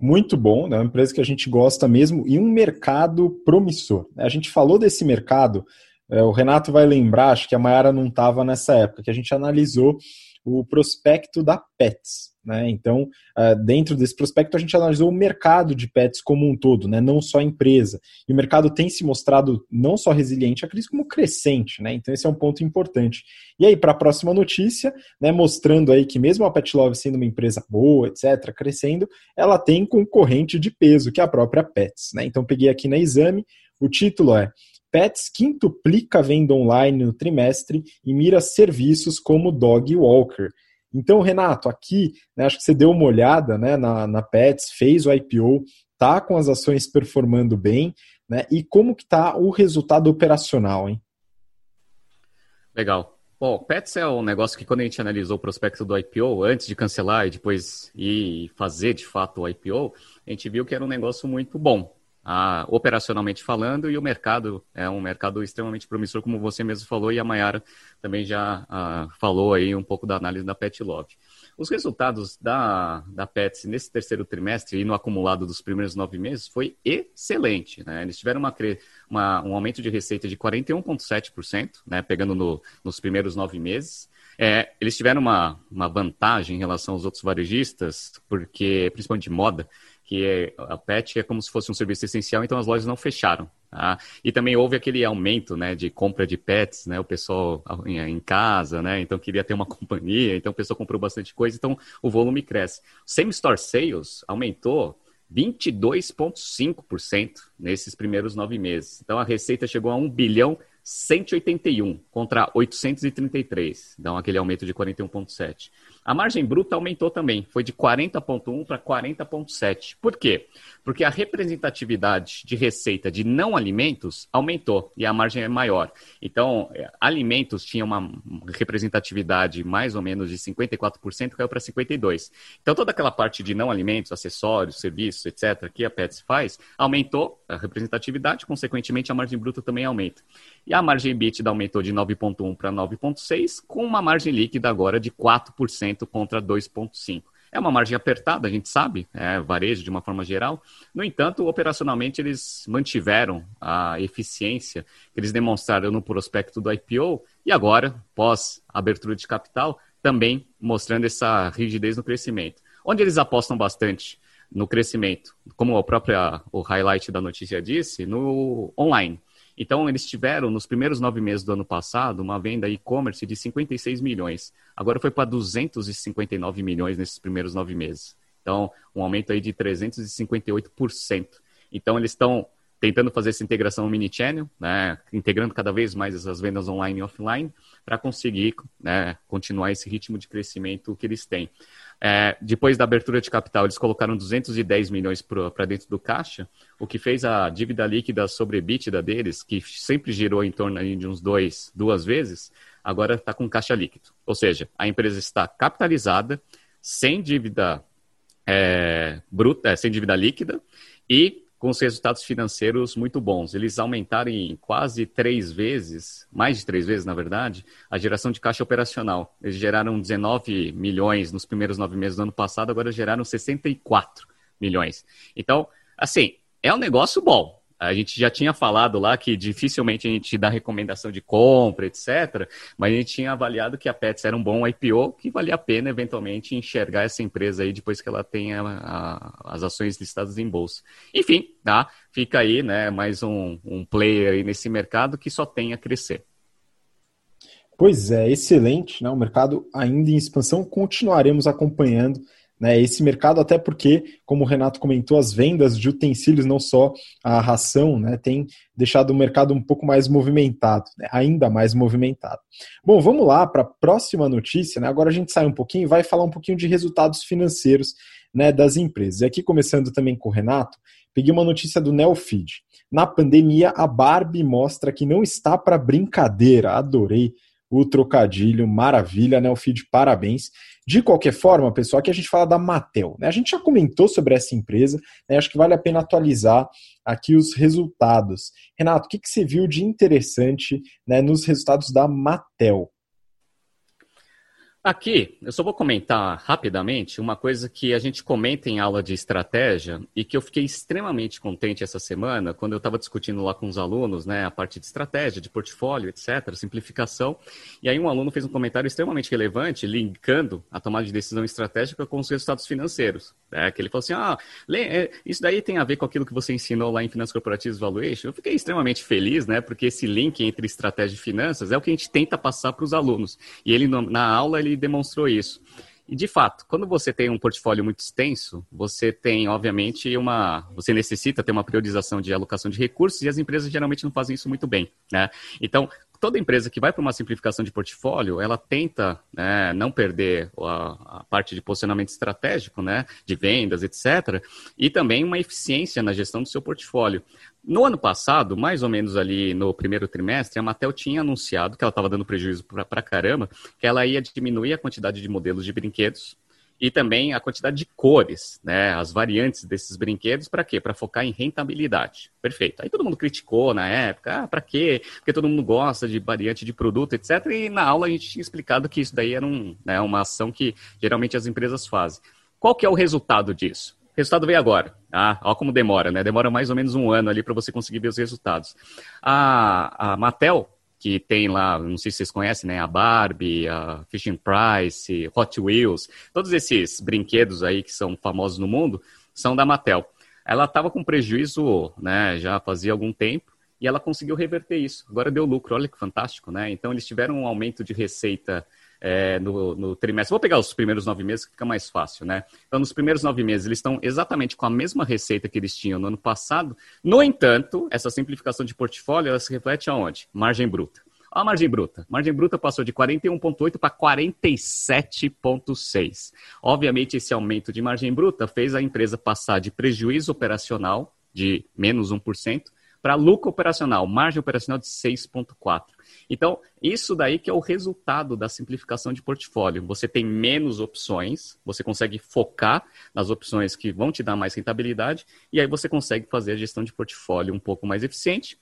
S1: Muito bom, né? Uma empresa que a gente gosta mesmo e um mercado promissor. A gente falou desse mercado, é, o Renato vai lembrar, acho que a Mayara não estava nessa época, que a gente analisou o prospecto da Pets. Né? Então, uh, dentro desse prospecto, a gente analisou o mercado de pets como um todo, né? não só a empresa. E o mercado tem se mostrado não só resiliente à crise, como crescente. Né? Então, esse é um ponto importante. E aí, para a próxima notícia, né, mostrando aí que mesmo a Pet Love sendo uma empresa boa, etc., crescendo, ela tem concorrente de peso, que é a própria Pets. Né? Então, peguei aqui na exame, o título é Pets quintuplica venda online no trimestre e mira serviços como Dog Walker. Então, Renato, aqui, né, acho que você deu uma olhada né, na, na Pets, fez o IPO, tá com as ações performando bem, né? E como que tá o resultado operacional, hein?
S3: Legal. Bom, Pets é um negócio que quando a gente analisou o prospecto do IPO, antes de cancelar e depois ir fazer de fato o IPO, a gente viu que era um negócio muito bom, ah, operacionalmente falando, e o mercado é um mercado extremamente promissor, como você mesmo falou, e a Mayara também já ah, falou aí um pouco da análise da Pet Love. Os resultados da, da Pets nesse terceiro trimestre e no acumulado dos primeiros nove meses foi excelente. Né? Eles tiveram uma, uma, um aumento de receita de 41,7%, né? pegando no, nos primeiros nove meses. É, eles tiveram uma, uma vantagem em relação aos outros varejistas, porque, principalmente de moda, que é, a PET é como se fosse um serviço essencial, então as lojas não fecharam. Tá? E também houve aquele aumento né, de compra de pets, né, o pessoal em casa, né, então queria ter uma companhia, então o pessoal comprou bastante coisa, então o volume cresce. Same Store Sales aumentou 22,5% nesses primeiros nove meses. Então a receita chegou a 1 bilhão 181 contra 833, então aquele aumento de 41,7. A margem bruta aumentou também, foi de 40,1 para 40,7. Por quê? Porque a representatividade de receita de não alimentos aumentou e a margem é maior. Então, é, alimentos tinha uma representatividade mais ou menos de 54%, caiu para 52%. Então, toda aquela parte de não alimentos, acessórios, serviços, etc., que a Pets faz, aumentou a representatividade, consequentemente a margem bruta também aumenta. E a margem EBITDA aumentou de 9,1 para 9,6, com uma margem líquida agora de 4% contra 2,5%. É uma margem apertada, a gente sabe, é varejo de uma forma geral. No entanto, operacionalmente, eles mantiveram a eficiência que eles demonstraram no prospecto do IPO e agora, pós abertura de capital, também mostrando essa rigidez no crescimento. Onde eles apostam bastante no crescimento, como a própria, o highlight da notícia disse, no online. Então, eles tiveram, nos primeiros nove meses do ano passado, uma venda e-commerce de 56 milhões. Agora foi para 259 milhões nesses primeiros nove meses. Então, um aumento aí de 358%. Então, eles estão tentando fazer essa integração mini-channel, né, integrando cada vez mais essas vendas online e offline, para conseguir né, continuar esse ritmo de crescimento que eles têm. É, depois da abertura de capital, eles colocaram 210 milhões para dentro do caixa, o que fez a dívida líquida sobre EBITDA deles, que sempre girou em torno de uns dois, duas vezes, agora está com caixa líquido. Ou seja, a empresa está capitalizada, sem dívida é, bruta, é, sem dívida líquida e com os resultados financeiros muito bons. Eles aumentaram em quase três vezes, mais de três vezes, na verdade, a geração de caixa operacional. Eles geraram 19 milhões nos primeiros nove meses do ano passado, agora geraram 64 milhões. Então, assim, é um negócio bom. A gente já tinha falado lá que dificilmente a gente dá recomendação de compra, etc. Mas a gente tinha avaliado que a Pets era um bom IPO, que valia a pena eventualmente enxergar essa empresa aí depois que ela tenha as ações listadas em bolsa. Enfim, tá? Fica aí, né? Mais um, um player aí nesse mercado que só tem a crescer.
S1: Pois é, excelente, né? O mercado ainda em expansão, continuaremos acompanhando né, esse mercado, até porque, como o Renato comentou, as vendas de utensílios, não só a ração, né, tem deixado o mercado um pouco mais movimentado, né, ainda mais movimentado. Bom, vamos lá para a próxima notícia. Né, agora a gente sai um pouquinho e vai falar um pouquinho de resultados financeiros né, das empresas. E aqui, começando também com o Renato, peguei uma notícia do Neofeed. Na pandemia, a Barbie mostra que não está para brincadeira. Adorei o trocadilho, maravilha, Neofeed, parabéns. De qualquer forma, pessoal, aqui a gente fala da Mattel. Né? A gente já comentou sobre essa empresa, né? acho que vale a pena atualizar aqui os resultados. Renato, o que, que você viu de interessante né, nos resultados da Mattel?
S3: Aqui, eu só vou comentar rapidamente uma coisa que a gente comenta em aula de estratégia e que eu fiquei extremamente contente essa semana quando eu estava discutindo lá com os alunos, né, a parte de estratégia, de portfólio, etc., simplificação. E aí um aluno fez um comentário extremamente relevante, linkando a tomada de decisão estratégica com os resultados financeiros. Né, que ele falou assim: ah, é, isso daí tem a ver com aquilo que você ensinou lá em Finanças Corporativas Valuation. Eu fiquei extremamente feliz, né, porque esse link entre estratégia e finanças é o que a gente tenta passar para os alunos. E ele, na aula, ele demonstrou isso. E de fato, quando você tem um portfólio muito extenso, você tem, obviamente, uma. Você necessita ter uma priorização de alocação de recursos e as empresas geralmente não fazem isso muito bem. Né? Então, toda empresa que vai para uma simplificação de portfólio, ela tenta né, não perder a, a, parte de posicionamento estratégico, né, de vendas, etc., e também uma eficiência na gestão do seu portfólio. No ano passado, mais ou menos ali no primeiro trimestre, a Mattel tinha anunciado que ela estava dando prejuízo para caramba, que ela ia diminuir a quantidade de modelos de brinquedos e também a quantidade de cores, né, as variantes desses brinquedos, para quê? Para focar em rentabilidade. Perfeito. Aí todo mundo criticou na época, ah, para quê? Porque todo mundo gosta de variante de produto, etc. E na aula a gente tinha explicado que isso daí era um, né, uma ação que geralmente as empresas fazem. Qual que é o resultado disso? O resultado veio agora. Ah, olha como demora, né? Demora mais ou menos um ano ali para você conseguir ver os resultados. A, a Mattel, que tem lá, não sei se vocês conhecem, né? A Barbie, a Fishing Price, Hot Wheels, todos esses brinquedos aí que são famosos no mundo são da Mattel. Ela estava com prejuízo, né? Já fazia algum tempo e ela conseguiu reverter isso. Agora deu lucro, olha que fantástico, né? Então eles tiveram um aumento de receita é, no, no, trimestre. Vou pegar os primeiros nove meses que fica mais fácil, né? Então, nos primeiros nove meses, eles estão exatamente com a mesma receita que eles tinham no ano passado. No entanto, essa simplificação de portfólio, ela se reflete aonde? Margem bruta. A margem bruta. Margem bruta passou de 41,8 para 47,6. Obviamente, esse aumento de margem bruta fez a empresa passar de prejuízo operacional de menos 1% para lucro operacional, margem operacional de 6,4. Então, isso daí que é o resultado da simplificação de portfólio. Você tem menos opções, você consegue focar nas opções que vão te dar mais rentabilidade, e aí você consegue fazer a gestão de portfólio um pouco mais eficiente,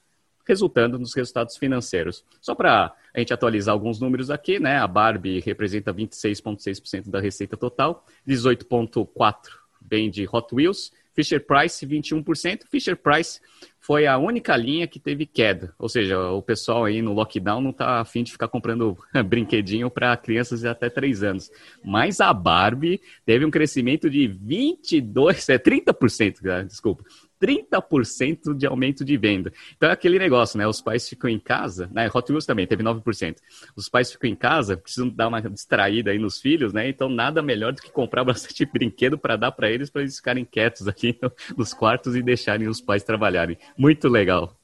S3: resultando nos resultados financeiros. Só para a gente atualizar alguns números aqui, né? A Barbie representa 26,6% da receita total, 18,4% vem de Hot Wheels, Fisher Price 21%. Fisher Price foi a única linha que teve queda. Ou seja, o pessoal aí no lockdown não está afim de ficar comprando brinquedinho para crianças de até 3 anos. Mas a Barbie teve um crescimento de 22, é 30%, desculpa. 30% de aumento de venda. Então é aquele negócio, né? Os pais ficam em casa, né? Hot Wheels também teve 9%. Os pais ficam em casa, precisam dar uma distraída aí nos filhos, né? Então nada melhor do que comprar bastante brinquedo para dar para eles, para eles ficarem quietos aqui nos quartos e deixarem os pais trabalharem. Muito legal.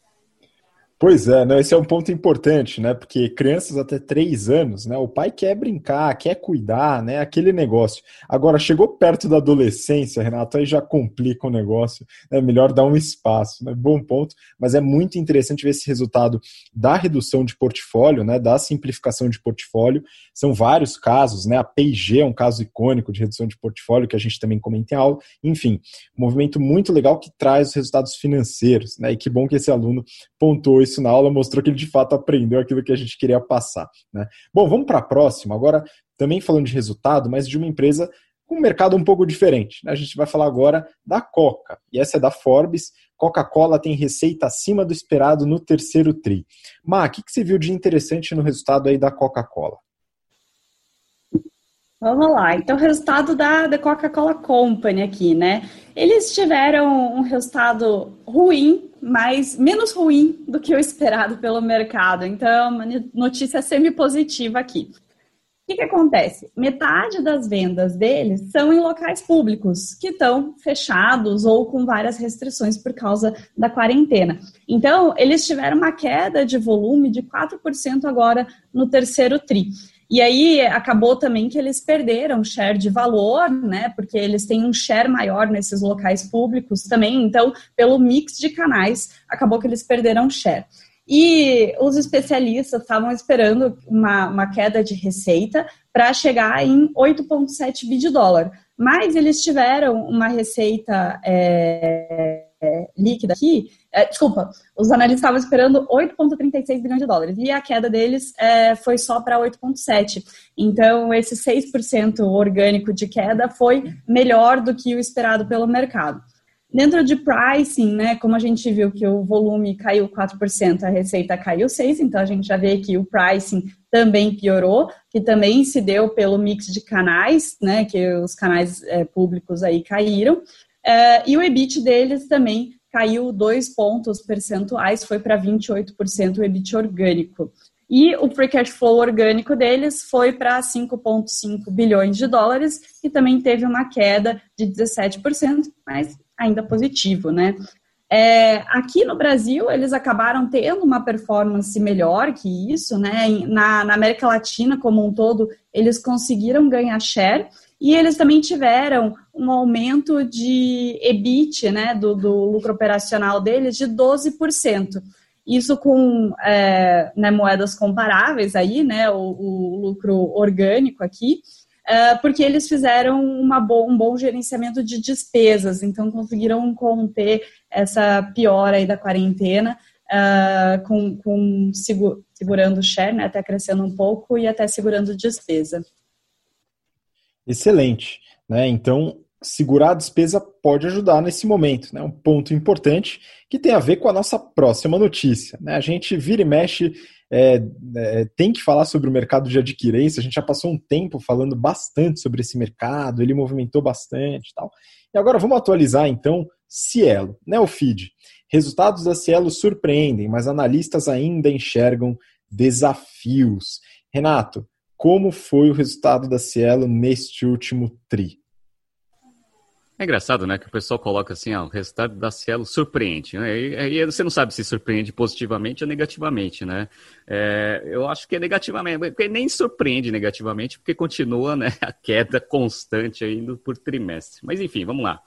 S1: Pois é, né? esse é um ponto importante, né? Porque crianças até três anos, né? O pai quer brincar, quer cuidar, né? Aquele negócio. Agora, chegou perto da adolescência, Renato, aí já complica o negócio. É né? melhor dar um espaço, né? Bom ponto, mas é muito interessante ver esse resultado da redução de portfólio, né? Da simplificação de portfólio. São vários casos, né? A P&G é um caso icônico de redução de portfólio que a gente também comenta em aula. Enfim, um movimento muito legal que traz os resultados financeiros, né? E que bom que esse aluno pontuou isso na aula, mostrou que ele de fato aprendeu aquilo que a gente queria passar. Né? Bom, vamos para a próxima. Agora, também falando de resultado, mas de uma empresa com um mercado um pouco diferente. Né? A gente vai falar agora da Coca, e essa é da Forbes. Coca-Cola tem receita acima do esperado no terceiro TRI. Ma, o que, que você viu de interessante no resultado aí da Coca-Cola?
S2: Vamos lá. Então, o resultado da, da Coca-Cola Company aqui, né? Eles tiveram um resultado ruim, mas menos ruim do que o esperado pelo mercado. Então, uma notícia semi-positiva aqui. O que, que, acontece? Metade das vendas deles são em locais públicos, que estão fechados ou com várias restrições por causa da quarentena. Então, eles tiveram uma queda de volume de 4% agora no terceiro TRI. E aí acabou também que eles perderam share de valor, né? Porque eles têm um share maior nesses locais públicos também. Então, pelo mix de canais, acabou que eles perderam share. E os especialistas estavam esperando uma, uma queda de receita para chegar em 8,7 bi de dólar. Mas eles tiveram uma receita é, é, líquida aqui, é, desculpa, os analistas estavam esperando 8,36 bilhões de dólares e a queda deles é, foi só para 8,7. Então, esse 6% orgânico de queda foi melhor do que o esperado pelo mercado. Dentro de pricing, né, como a gente viu que o volume caiu 4%, a receita caiu 6%, então a gente já vê que o pricing também piorou, que também se deu pelo mix de canais, né, que os canais é, públicos aí caíram. É, e o EBIT deles também caiu dois pontos percentuais, foi para 28% o EBIT orgânico. E o free cash flow orgânico deles foi para 5,5 bilhões de dólares e também teve uma queda de 17%, mas ainda positivo, né? É, aqui no Brasil, eles acabaram tendo uma performance melhor que isso, né? Na, na, América Latina como um todo, eles conseguiram ganhar share e eles também tiveram um aumento de EBIT, né, do, do lucro operacional deles, de 12%. Isso com é, né, moedas comparáveis aí, né, o, o lucro orgânico aqui, é, porque eles fizeram uma bo um bom gerenciamento de despesas, então conseguiram conter essa piora aí da quarentena, uh, com, com segurando o share, né, até crescendo um pouco e até segurando despesa.
S1: Excelente. Né? Então, segurar a despesa pode ajudar nesse momento. Né? Um ponto importante que tem a ver com a nossa próxima notícia. Né? A gente vira e mexe, é, é, tem que falar sobre o mercado de adquirência. A gente já passou um tempo falando bastante sobre esse mercado, ele movimentou bastante e tal. E agora vamos atualizar então Cielo, né, o feed. Resultados da Cielo surpreendem, mas analistas ainda enxergam desafios. Renato, como foi o resultado da Cielo neste último TRI?
S3: É engraçado, né? Que o pessoal coloca assim, ó, o resultado da Cielo surpreende. Né? E, aí você não sabe se surpreende positivamente ou negativamente, né? É, eu acho que é negativamente, porque nem surpreende negativamente, porque continua né, a queda constante ainda por trimestre. Mas enfim, vamos lá.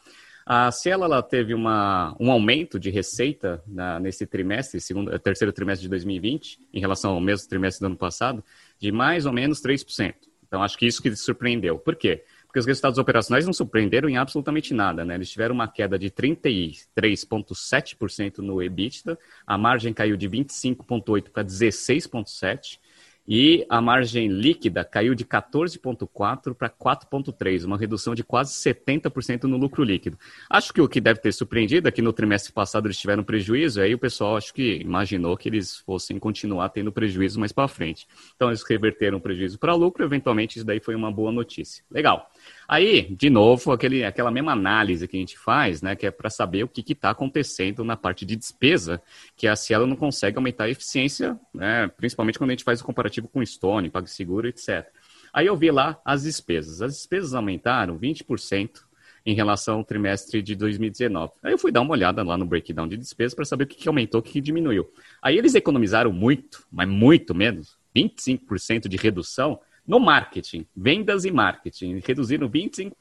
S3: A Cielo ela teve uma, um aumento de receita na, nesse trimestre, segundo, terceiro trimestre de 2020, em relação ao mesmo trimestre do ano passado, de mais ou menos 3%. Então, acho que isso que surpreendeu. Por quê? Porque os resultados operacionais não surpreenderam em absolutamente nada, né? Eles tiveram uma queda de 33,7% no EBITDA, a margem caiu de 25,8% para 16,7%, e a margem líquida caiu de 14,4% para 4,3%, uma redução de quase 70% no lucro líquido. Acho que o que deve ter surpreendido é que no trimestre passado eles tiveram prejuízo, aí o pessoal acho que imaginou que eles fossem continuar tendo prejuízo mais para frente. Então eles reverteram o prejuízo para lucro, eventualmente isso daí foi uma boa notícia. Legal. Aí, de novo, aquele, aquela mesma análise que a gente faz, né, que é para saber o que está acontecendo na parte de despesa, que a Cielo não consegue aumentar a eficiência, né, principalmente quando a gente faz o comparativo com Stone, PagSeguro, etc. Aí eu vi lá as despesas. As despesas aumentaram 20% em relação ao trimestre de 2019. Aí eu fui dar uma olhada lá no breakdown de despesas para saber o que, que aumentou, o que, que diminuiu. Aí eles economizaram muito, mas muito menos, 25% de redução no marketing, vendas e marketing, reduziram 25%.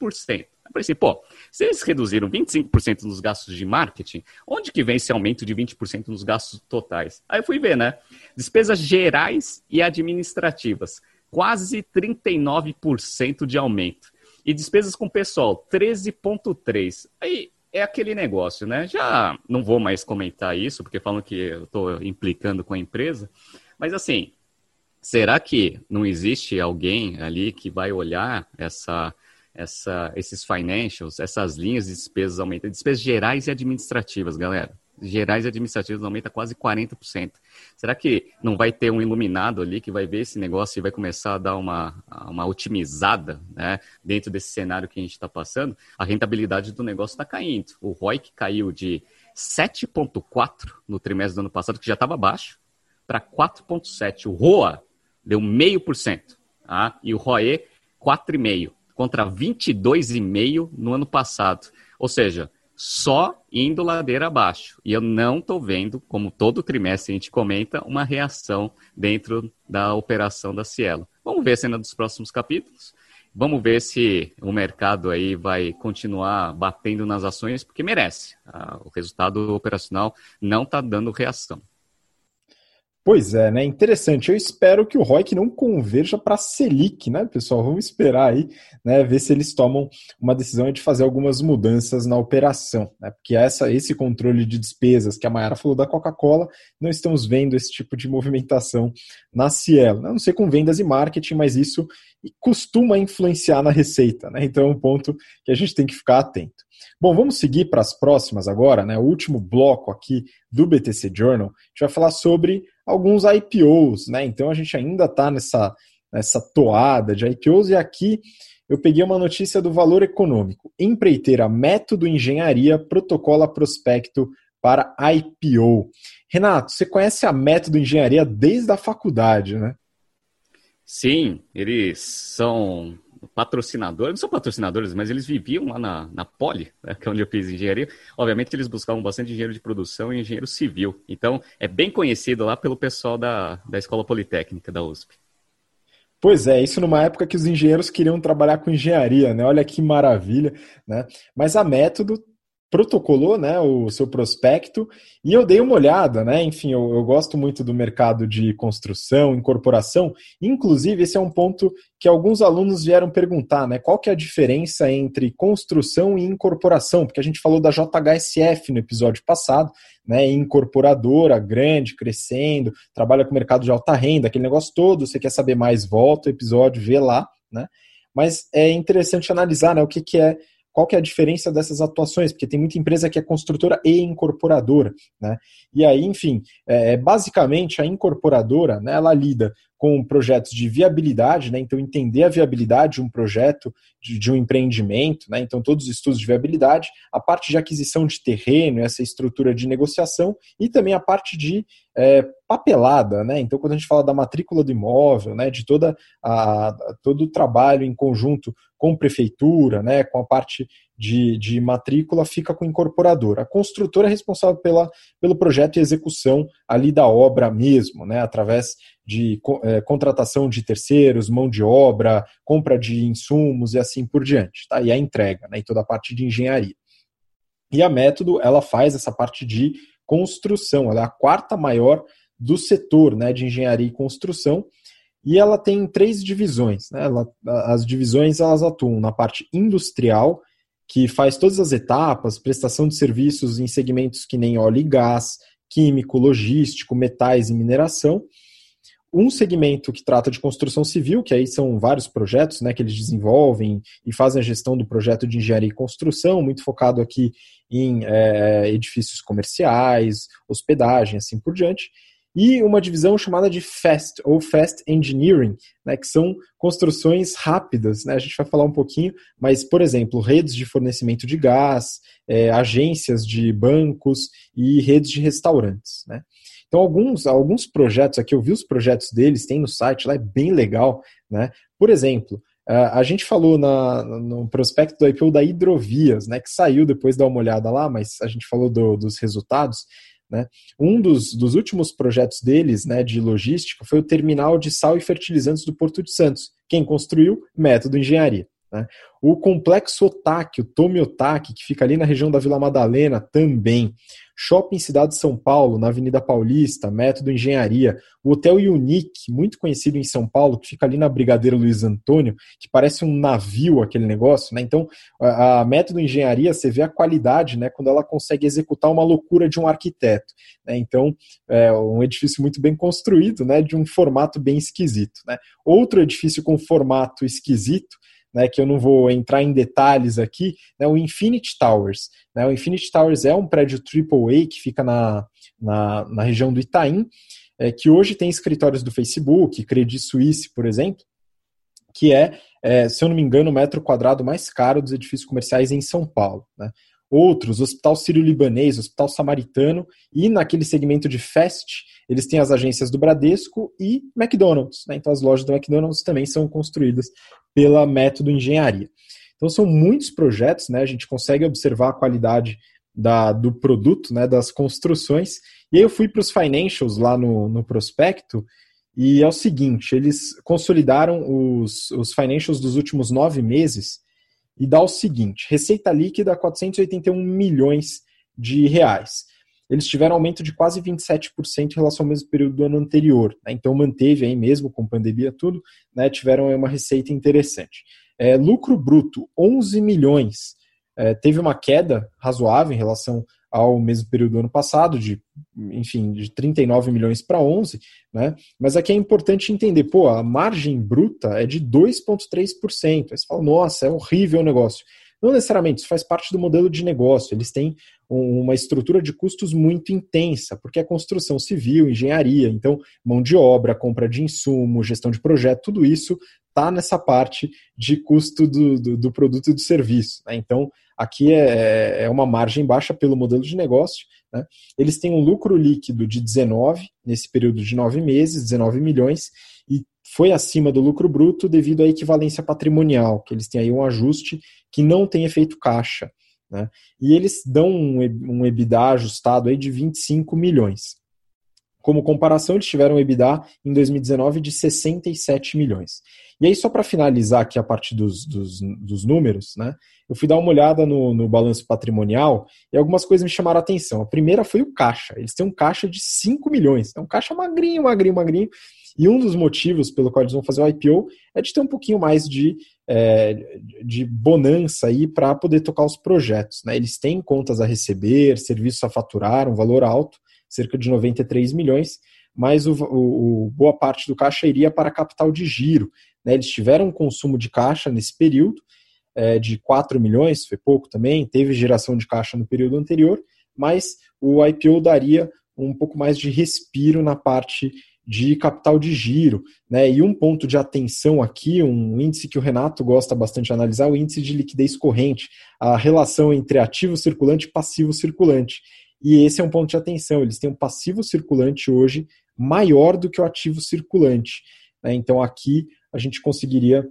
S3: Eu falei assim, pô, se eles reduziram 25% nos gastos de marketing, onde que vem esse aumento de 20% nos gastos totais? Aí eu fui ver, né? Despesas gerais e administrativas, quase 39% de aumento. E despesas com pessoal, 13,3%. Aí é aquele negócio, né? Já não vou mais comentar isso, porque falam que eu estou implicando com a empresa, mas assim, Será que não existe alguém ali que vai olhar essa, essa, esses financials, essas linhas de despesas aumentam, despesas gerais e administrativas, galera? Gerais e administrativas aumenta quase 40%. Será que não vai ter um iluminado ali que vai ver esse negócio e vai começar a dar uma, uma otimizada né, dentro desse cenário que a gente está passando? A rentabilidade do negócio está caindo. O ROI caiu de 7,4 no trimestre do ano passado, que já estava baixo, para 4,7. O ROA deu meio por cento. Tá? E o ROE, 4,5%, contra 22,5% no ano passado. Ou seja, só indo ladeira abaixo. E eu não estou vendo, como todo trimestre a gente comenta, uma reação dentro da operação da Cielo. Vamos ver a cena dos próximos capítulos. Vamos ver se o mercado aí vai continuar batendo nas ações, porque merece. Ah, o resultado operacional não está dando reação.
S1: Pois é, né? Interessante. Eu espero que o ROIC não converja para a Selic, né, pessoal? Vamos esperar aí, né, ver se eles tomam uma decisão de fazer algumas mudanças na operação, né? Porque essa, esse controle de despesas que a Mayara falou da Coca-Cola, não estamos vendo esse tipo de movimentação na Cielo. Né? Não sei com vendas e marketing, mas isso costuma influenciar na receita, né? Então é um ponto que a gente tem que ficar atento. Bom, vamos seguir para as próximas agora, né? O último bloco aqui do BTC Journal, a gente vai falar sobre alguns IPOs, né? Então a gente ainda está nessa, nessa toada de IPOs e aqui eu peguei uma notícia do Valor Econômico. Empreiteira Método Engenharia protocola prospecto para IPO. Renato, você conhece a Método Engenharia desde a faculdade, né?
S3: Sim, eles são patrocinadores, não são patrocinadores, mas eles viviam lá na, na Poli, né, que é onde eu fiz engenharia. Obviamente, eles buscavam bastante engenheiro de produção e engenheiro civil. Então, é bem conhecido lá pelo pessoal da, da Escola Politécnica da USP.
S1: Pois é, isso numa época que os engenheiros queriam trabalhar com engenharia, né? Olha que maravilha, né? Mas a método protocolou né, o seu prospecto e eu dei uma olhada, né? Enfim, eu, eu, gosto muito do mercado de construção, incorporação. Inclusive, esse é um ponto que alguns alunos vieram perguntar, né? Qual que é a diferença entre construção e incorporação? Porque a gente falou da JHSF no episódio passado, né? Incorporadora, grande, crescendo, trabalha com mercado de alta renda, aquele negócio todo. Você quer saber mais? Volta o episódio, vê lá, né? Mas é interessante analisar né, o que, que é qual que é a diferença dessas atuações, porque tem muita empresa que é construtora e incorporadora, né? E aí, enfim, é, é basicamente a incorporadora, né, ela lida com projetos de viabilidade, né? Então, entender a viabilidade de um projeto, de, de, um empreendimento, né? Então, todos os estudos de viabilidade, a parte de aquisição de terreno, essa estrutura de negociação, e também a parte de é, papelada, né? Então, quando a gente fala da matrícula do imóvel, né? De toda a, todo o trabalho em conjunto com prefeitura, né? Com a parte de, de matrícula fica com o incorporador. A construtora é responsável pela, pelo projeto e execução ali da obra mesmo, né, através de é, contratação de terceiros, mão de obra, compra de insumos e assim por diante. Tá? E a entrega, né, e toda a parte de engenharia. E a Método, ela faz essa parte de construção, ela é a quarta maior do setor né, de engenharia e construção, e ela tem três divisões. Né? Ela, as divisões elas atuam na parte industrial, que faz todas as etapas, prestação de serviços em segmentos que nem óleo e gás, químico, logístico, metais e mineração. Um segmento que trata de construção civil, que aí são vários projetos né, que eles desenvolvem e fazem a gestão do projeto de engenharia e construção, muito focado aqui em é, edifícios comerciais, hospedagem, assim por diante e uma divisão chamada de FAST, ou Fast Engineering, né, que são construções rápidas. Né? A gente vai falar um pouquinho, mas, por exemplo, redes de fornecimento de gás, é, agências de bancos e redes de restaurantes. Né? Então, alguns, alguns projetos aqui, eu vi os projetos deles, tem no site, lá é bem legal. Né? Por exemplo, a gente falou na, no prospecto do IPO da Hidrovias, né, que saiu depois, dá uma olhada lá, mas a gente falou do, dos resultados. Né? Um dos, dos últimos projetos deles, né, de logística, foi o terminal de sal e fertilizantes do Porto de Santos. Quem construiu? Método Engenharia. Né? O complexo Otaki, o Tomi Otaki, que fica ali na região da Vila Madalena, também. Shopping Cidade de São Paulo, na Avenida Paulista, Método Engenharia. O Hotel Unique, muito conhecido em São Paulo, que fica ali na Brigadeiro Luiz Antônio, que parece um navio aquele negócio. Né? Então, a, a Método Engenharia, você vê a qualidade né, quando ela consegue executar uma loucura de um arquiteto. Né? Então, é um edifício muito bem construído, né, de um formato bem esquisito. Né? Outro edifício com formato esquisito né, que eu não vou entrar em detalhes aqui, né, o Infinity Towers. Né, o Infinity Towers é um prédio AAA que fica na, na, na região do Itaim, é, que hoje tem escritórios do Facebook, Credit Suisse, por exemplo, que é, é, se eu não me engano, o metro quadrado mais caro dos edifícios comerciais em São Paulo. Né? Outros, Hospital Sírio-Libanês, Hospital Samaritano, e naquele segmento de Fast, eles têm as agências do Bradesco e McDonald's. Né? Então, as lojas do McDonald's também são construídas pela método engenharia. Então são muitos projetos, né? A gente consegue observar a qualidade da, do produto, né? Das construções. E aí eu fui para os financials lá no, no prospecto e é o seguinte: eles consolidaram os, os financials dos últimos nove meses e dá o seguinte: receita líquida 481 milhões de reais eles tiveram aumento de quase 27% em relação ao mesmo período do ano anterior. Né? Então manteve aí mesmo com pandemia tudo, né? tiveram uma receita interessante. É, lucro bruto, 11 milhões. É, teve uma queda razoável em relação ao mesmo período do ano passado, de, enfim, de 39 milhões para 11, né? Mas aqui é importante entender, pô, a margem bruta é de 2,3%. Aí você fala, nossa, é horrível o negócio. Não necessariamente, isso faz parte do modelo de negócio. Eles têm uma estrutura de custos muito intensa, porque é construção civil, engenharia, então mão de obra, compra de insumo, gestão de projeto, tudo isso está nessa parte de custo do, do, do produto e do serviço. Né? Então, aqui é, é uma margem baixa pelo modelo de negócio. Né? Eles têm um lucro líquido de 19 nesse período de nove meses, 19 milhões, e foi acima do lucro bruto devido à equivalência patrimonial, que eles têm aí um ajuste que não tem efeito caixa. Né? E eles dão um, um EBITDA ajustado aí de 25 milhões. Como comparação, eles tiveram um EBITDA em 2019 de 67 milhões. E aí, só para finalizar aqui a parte dos, dos, dos, números, né? Eu fui dar uma olhada no, no balanço patrimonial e algumas coisas me chamaram a atenção. A primeira foi o caixa. Eles têm um caixa de 5 milhões. É um caixa magrinho, magrinho, magrinho. E um dos motivos pelo qual eles vão fazer o IPO é de ter um pouquinho mais de, é, de bonança aí para poder tocar os projetos. Né? Eles têm contas a receber, serviços a faturar, um valor alto, cerca de 93 milhões, mas o, o, boa parte do caixa iria para capital de giro. Né? Eles tiveram um consumo de caixa nesse período é, de 4 milhões, foi pouco também, teve geração de caixa no período anterior, mas o IPO daria um pouco mais de respiro na parte de capital de giro. Né? E um ponto de atenção aqui, um índice que o Renato gosta bastante de analisar, o índice de liquidez corrente, a relação entre ativo circulante e passivo circulante. E esse é um ponto de atenção, eles têm um passivo circulante hoje maior do que o ativo circulante. Né? Então aqui a gente conseguiria,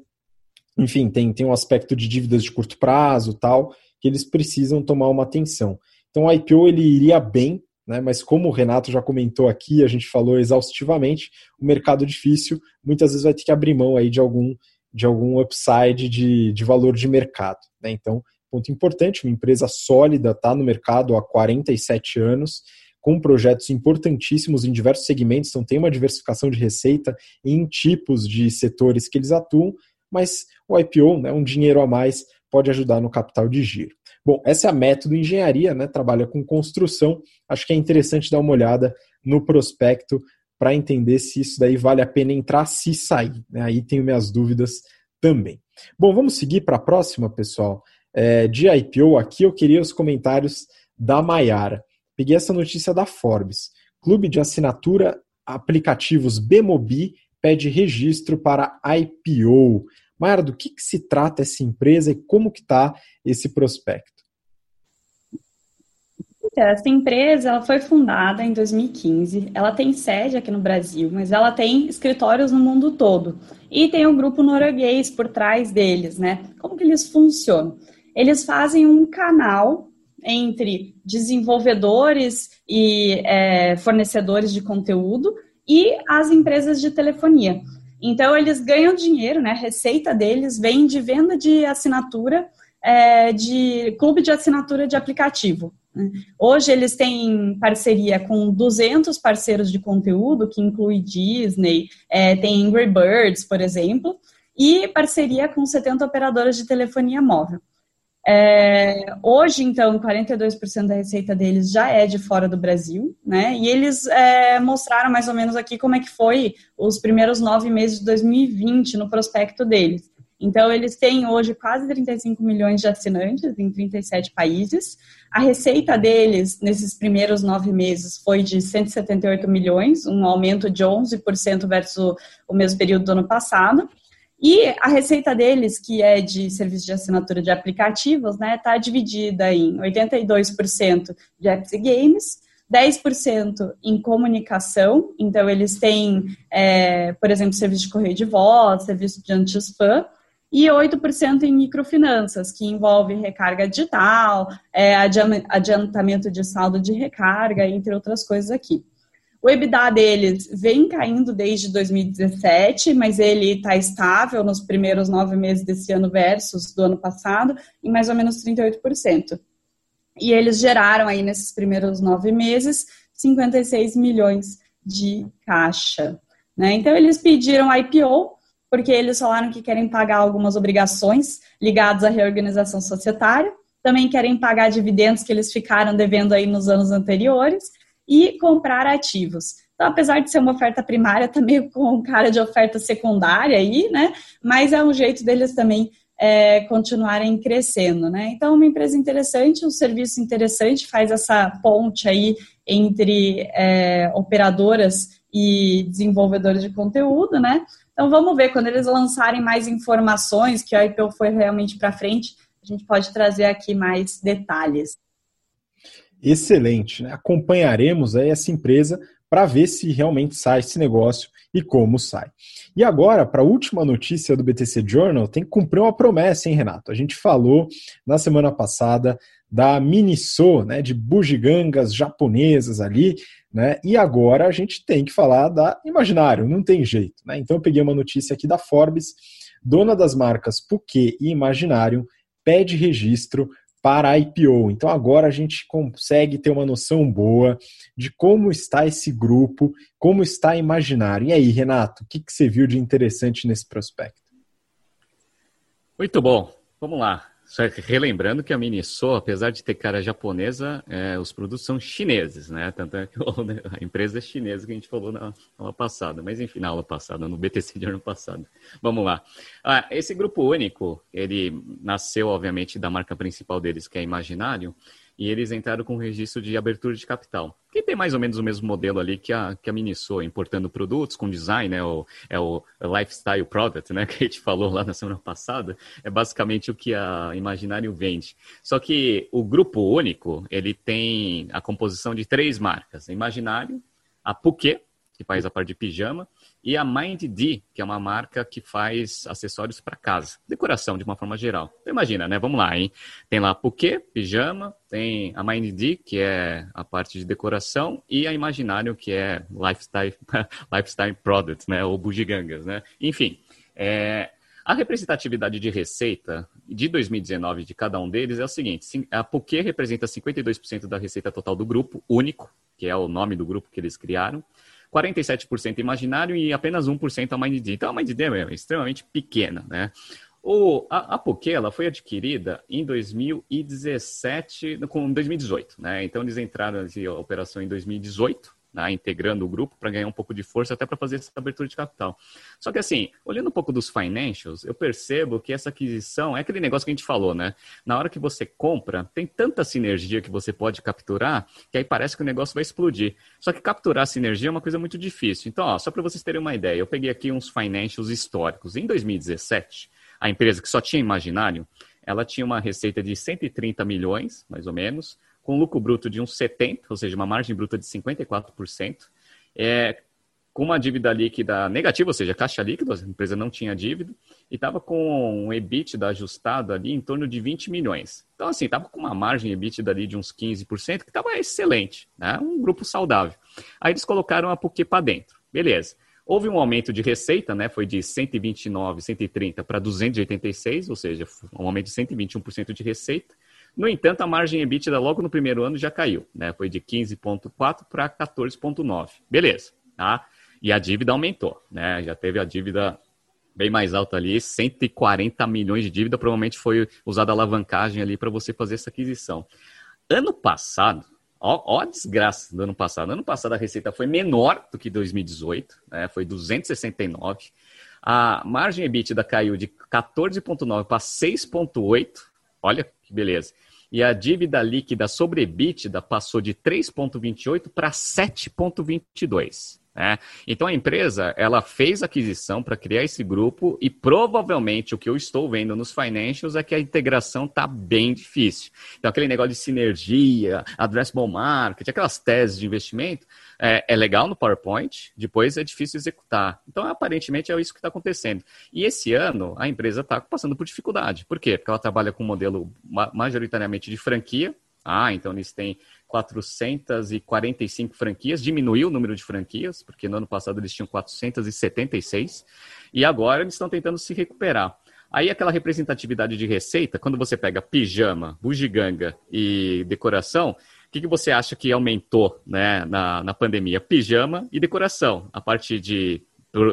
S1: enfim, tem, tem um aspecto de dívidas de curto prazo tal, que eles precisam tomar uma atenção. Então o IPO ele iria bem, né? Mas como o Renato já comentou aqui, a gente falou exaustivamente, o mercado difícil muitas vezes vai ter que abrir mão aí de algum, de algum upside de, de valor de mercado. Né? Então, ponto importante, uma empresa sólida está no mercado há 47 anos, com projetos importantíssimos em diversos segmentos, então tem uma diversificação de receita em tipos de setores que eles atuam, mas o IPO, né, um dinheiro a mais, pode ajudar no capital de giro. Bom, essa é a método engenharia, né? Trabalha com construção. Acho que é interessante dar uma olhada no prospecto para entender se isso daí vale a pena entrar, se sair. Né? Aí tenho minhas dúvidas também. Bom, vamos seguir para a próxima, pessoal. É, de IPO, aqui eu queria os comentários da Maiara. Peguei essa notícia da Forbes. Clube de assinatura aplicativos Bemobi pede registro para IPO. Mayara, do que, que se trata essa empresa e como que está esse prospecto?
S2: Essa empresa ela foi fundada em 2015. Ela tem sede aqui no Brasil, mas ela tem escritórios no mundo todo. E tem um grupo norueguês por trás deles, né? Como que eles funcionam? Eles fazem um canal entre desenvolvedores e é, fornecedores de conteúdo e as empresas de telefonia. Então, eles ganham dinheiro, né? A receita deles vem de venda de assinatura, é, de clube de assinatura de aplicativo. Né? Hoje eles têm parceria com 200 parceiros de conteúdo, que inclui Disney, é, tem Angry Birds, por exemplo, e parceria com 70 operadoras de telefonia móvel. É, hoje, então, 42% da receita deles já é de fora do Brasil, né? E eles é, mostraram mais ou menos aqui como é que foi os primeiros nove meses de 2020 no prospecto deles. Então, eles têm hoje quase 35 milhões de assinantes em 37 países. A receita deles, nesses primeiros nove meses, foi de 178 milhões, um aumento de 11% versus o mesmo período do ano passado. E a receita deles, que é de serviço de assinatura de aplicativos, né, está dividida em 82% de apps e games, 10% em comunicação, então eles têm, é, por exemplo, serviço de correio de voz, serviço de anti-spam, e 8% em microfinanças, que envolve recarga digital, é, adiantamento de saldo de recarga, entre outras coisas aqui. O EBITDA deles vem caindo desde 2017, mas ele está estável nos primeiros nove meses desse ano versus do ano passado, em mais ou menos 38%. E eles geraram aí nesses primeiros nove meses 56 milhões de caixa. Né? Então eles pediram IPO, porque eles falaram que querem pagar algumas obrigações ligadas à reorganização societária, também querem pagar dividendos que eles ficaram devendo aí nos anos anteriores e comprar ativos. Então, apesar de ser uma oferta primária, tá meio com cara de oferta secundária aí, né? Mas é um jeito deles também é, continuarem crescendo, né? Então, uma empresa interessante, um serviço interessante, faz essa ponte aí entre é, operadoras e desenvolvedores de conteúdo, né? Então, vamos ver, quando eles lançarem mais informações, que a IPO foi realmente para frente, a gente pode trazer aqui mais detalhes
S1: excelente. Né? Acompanharemos aí essa empresa para ver se realmente sai esse negócio e como sai. E agora, para a última notícia do BTC Journal, tem que cumprir uma promessa, hein, Renato? A gente falou na semana passada da Miniso, né, de bugigangas japonesas ali, né? E agora a gente tem que falar da Imaginário, não tem jeito, né? Então eu peguei uma notícia aqui da Forbes, dona das marcas Puquê e Imaginário pede registro para a IPO. Então agora a gente consegue ter uma noção boa de como está esse grupo, como está Imaginário. E aí, Renato, o que, que você viu de interessante nesse prospecto?
S3: Muito bom. Vamos lá. Só relembrando que a Miniso, apesar de ter cara japonesa, é, os produtos são chineses, né? Tanto é que a empresa é chinesa que a gente falou na aula passada. Mas enfim, na aula passada, no BTC de ano passado. Vamos lá. Ah, esse grupo único, ele nasceu, obviamente, da marca principal deles, que é Imaginário e eles entraram com registro de abertura de capital, que tem mais ou menos o mesmo modelo ali que a, que a Miniso, importando produtos com design, né, o, é o lifestyle product, né, que a gente falou lá na semana passada, é basicamente o que a Imaginário vende. Só que o grupo único, ele tem a composição de três marcas, Imaginário, a Puquê, que faz a parte de pijama, e a MindD, que é uma marca que faz acessórios para casa, decoração de uma forma geral. Então, imagina, né? Vamos lá, hein? Tem lá Puquê, pijama, tem a MindD, que é a parte de decoração, e a Imaginário, que é lifestyle, lifestyle product, né? Ou bugigangas, né? Enfim, é, a representatividade de receita de 2019 de cada um deles é o seguinte: a Puquê representa 52% da receita total do grupo, único, que é o nome do grupo que eles criaram. 47% imaginário e apenas 1% a MindD. Então a MindD é extremamente pequena, né? O, a, a Poké, ela foi adquirida em 2017, com 2018, né? Então eles entraram em operação em 2018 né, integrando o grupo para ganhar um pouco de força, até para fazer essa abertura de capital. Só que assim, olhando um pouco dos financials, eu percebo que essa aquisição é aquele negócio que a gente falou, né? Na hora que você compra, tem tanta sinergia que você pode capturar, que aí parece que o negócio vai explodir. Só que capturar sinergia é uma coisa muito difícil. Então, ó, só para vocês terem uma ideia, eu peguei aqui uns financials históricos. Em 2017, a empresa que só tinha imaginário, ela tinha uma receita de 130 milhões, mais ou menos, com lucro bruto de uns 70%, ou seja, uma margem bruta de 54%, é, com uma dívida líquida negativa, ou seja, caixa líquida, a empresa não tinha dívida, e estava com um EBITDA ajustado ali em torno de 20 milhões. Então, assim, estava com uma margem EBITDA ali de uns 15%, que estava excelente, né? um grupo saudável. Aí eles colocaram a PUC para dentro, beleza. Houve um aumento de receita, né? Foi de 129, 130 para 286, ou seja, um aumento de 121% de receita. No entanto, a margem EBITDA logo no primeiro ano já caiu, né? Foi de 15,4 para 14,9. Beleza, tá? E a dívida aumentou, né? Já teve a dívida bem mais alta ali, 140 milhões de dívida, provavelmente foi usada alavancagem ali para você fazer essa aquisição. Ano passado, ó, ó, a desgraça do ano passado. Ano passado a receita foi menor do que 2018, né? Foi 269. A margem EBITDA caiu de 14,9 para 6,8. Olha que beleza e a dívida líquida sobre EBITDA passou de 3,28 para 7,22. Né? Então a empresa ela fez aquisição para criar esse grupo e provavelmente o que eu estou vendo nos financials é que a integração está bem difícil. Então aquele negócio de sinergia, addressable market, aquelas teses de investimento é, é legal no PowerPoint, depois é difícil executar. Então aparentemente é isso que está acontecendo. E esse ano a empresa está passando por dificuldade. Por quê? Porque ela trabalha com um modelo majoritariamente de franquia. Ah, então eles têm 445 franquias, diminuiu o número de franquias, porque no ano passado eles tinham 476, e agora eles estão tentando se recuperar. Aí aquela representatividade de receita, quando você pega pijama, bugiganga e decoração, que, que você acha que aumentou né, na, na pandemia? Pijama e decoração. A parte de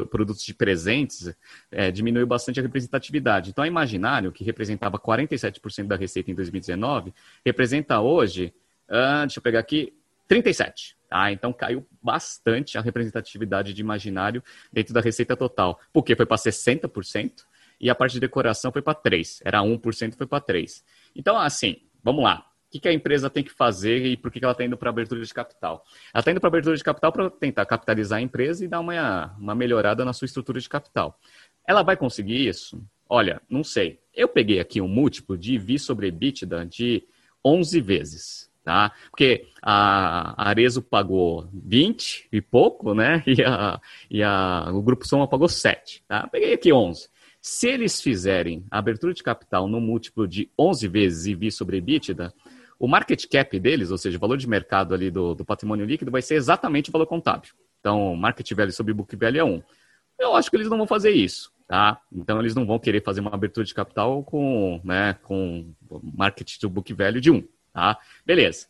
S3: produtos de presentes, é, diminuiu bastante a representatividade. Então, a Imaginário, que representava 47% da receita em 2019, representa hoje Uh, deixa eu pegar aqui, 37. Tá? Então caiu bastante a representatividade de imaginário dentro da receita total. Porque foi para 60% e a parte de decoração foi para 3%. Era 1%, foi para 3%. Então, assim, vamos lá. O que, a empresa tem que fazer e por que, ela está indo para abertura de capital? Ela está indo para abertura de capital para tentar capitalizar a empresa e dar uma, uma melhorada na sua estrutura de capital. Ela vai conseguir isso? Olha, não sei. Eu peguei aqui um múltiplo de VI sobre EBITDA de 11 vezes. tá? Porque a Arezo pagou 20 e pouco, né? E, a, e a, o Grupo Soma pagou 7, tá? Peguei aqui 11. Se eles fizerem a abertura de capital no múltiplo de 11 vezes e vi sobre EBITDA, o market cap deles, ou seja, o valor de mercado ali do, do patrimônio líquido, vai ser exatamente o valor contábil. Então, market value sobre book value é 1. Eu acho que eles não vão fazer isso, tá? Então, eles não vão querer fazer uma abertura de capital com, né, com market to book value de 1, tá? Beleza.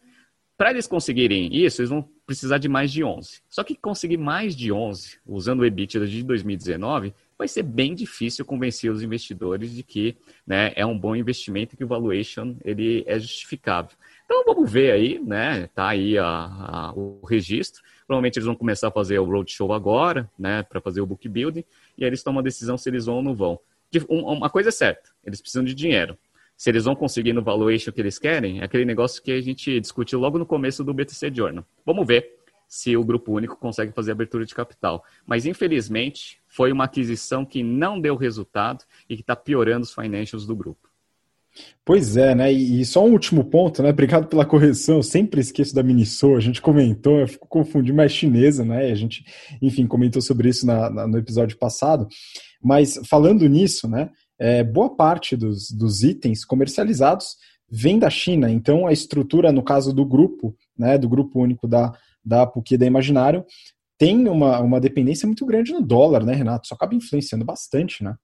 S3: Para eles conseguirem isso, eles vão precisar de mais de 11. Só que conseguir mais de 11, usando o EBITDA de 2019, vai ser bem difícil convencer os investidores de que né, é um bom investimento e que o valuation ele é justificável. Então vamos ver aí, né? Tá aí a, a, o registro. Provavelmente eles vão começar a fazer o roadshow agora, né? Para fazer o book building, e aí eles tomam a decisão se eles vão ou não vão. Uma coisa é certa, eles precisam de dinheiro. Se eles vão conseguir no valuation que eles querem, é aquele negócio que a gente discutiu logo no começo do BTC Journal. Vamos ver se o Grupo Único consegue fazer abertura de capital. Mas, infelizmente, foi uma aquisição que não deu resultado e que está piorando os financials do grupo.
S1: Pois é, né? E só um último ponto, né? Obrigado pela correção. Eu sempre esqueço da Miniso. A gente comentou, eu fico confundindo, mas é chinesa, né? A gente, enfim, comentou sobre isso na, na, no episódio passado. Mas falando nisso, né? É, boa parte dos, dos itens comercializados vem da China. Então, a estrutura, no caso do grupo, né? Do grupo único da, da PUC da Imaginário, tem uma, uma dependência muito grande no dólar, né, Renato? Isso acaba influenciando bastante, né?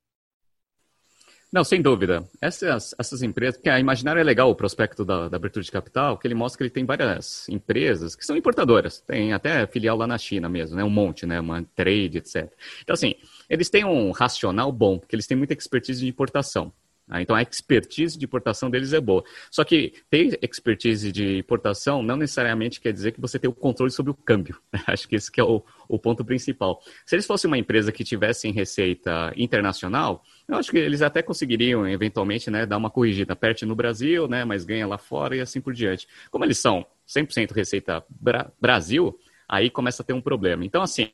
S3: Não, sem dúvida. Essas, essas empresas, porque a Imaginário é legal o prospecto da, da, abertura de capital, que ele mostra que ele tem várias empresas que são importadoras. Tem até filial lá na China mesmo, né? Um monte, né? Uma trade, etc. Então, assim, eles têm um racional bom, porque eles têm muita expertise de importação. Ah, então a expertise de importação deles é boa. Só que ter expertise de importação não necessariamente quer dizer que você tem o controle sobre o câmbio. Acho que esse que é o, o ponto principal. Se eles fossem uma empresa que tivesse receita internacional, eu acho que eles até conseguiriam, eventualmente, né, dar uma corrigida. Perde no Brasil, né, mas ganha lá fora e assim por diante. Como eles são 100% receita Bra Brasil, aí começa a ter um problema. Então, assim,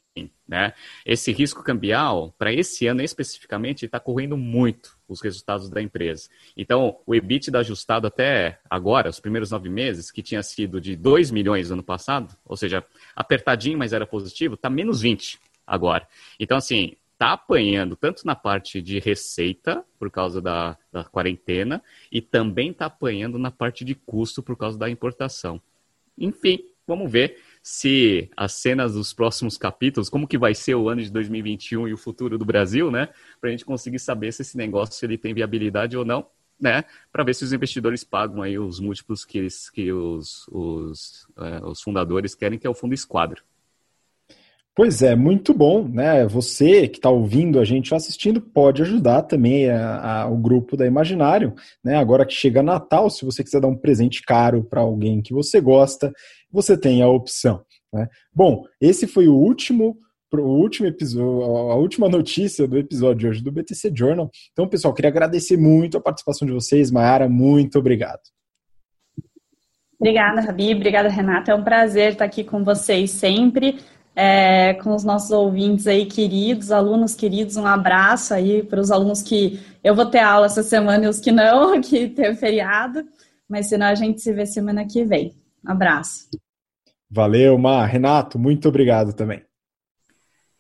S3: né, esse risco cambial, para esse ano especificamente, está correndo muito os resultados da empresa. Então, o EBITDA ajustado até agora, os primeiros nove meses, que tinha sido de 2 milhões no ano passado, ou seja, apertadinho, mas era positivo, está menos 20 agora. Então, assim, está apanhando tanto na parte de receita, por causa da, da quarentena, e também está apanhando na parte de custo, por causa da importação. Enfim, vamos ver se as cenas dos próximos capítulos, como que vai ser o ano de 2021 e o futuro do Brasil, né? Para a gente conseguir saber se esse negócio ele tem viabilidade ou não, né? Para ver se os investidores pagam aí os múltiplos que, eles, que os, os, é, os fundadores querem, que é o fundo esquadro.
S1: Pois é, muito bom, né? Você que está ouvindo a gente assistindo pode ajudar também a, a, o grupo da Imaginário, né? Agora que chega Natal, se você quiser dar um presente caro para alguém que você gosta, você tem a opção. Né? Bom, esse foi o último o último episódio, a última notícia do episódio de hoje do BTC Journal. Então, pessoal, queria agradecer muito a participação de vocês. Mayara, muito obrigado.
S2: Obrigada, Rabi. Obrigada, Renata. É um prazer estar aqui com vocês sempre, é, com os nossos ouvintes aí queridos, alunos queridos. Um abraço aí para os alunos que eu vou ter aula essa semana e os que não, que teve feriado. Mas senão a gente se vê semana que vem. Um abraço.
S1: Valeu, Mar. Renato, muito obrigado também.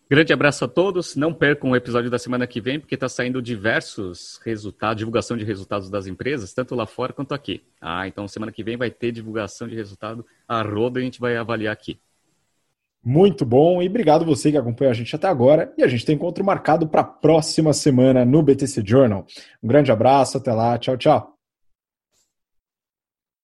S3: Grande abraço a todos. Não percam o episódio da semana que vem, porque está saindo diversos resultados, divulgação de resultados das empresas, tanto lá fora quanto aqui. Ah, então semana que vem vai ter divulgação de resultado a roda e a gente vai avaliar aqui.
S1: Muito bom e obrigado você que acompanhou a gente até agora. E a gente tem encontro marcado para a próxima semana no BTC Journal. Um grande abraço, até lá, tchau, tchau.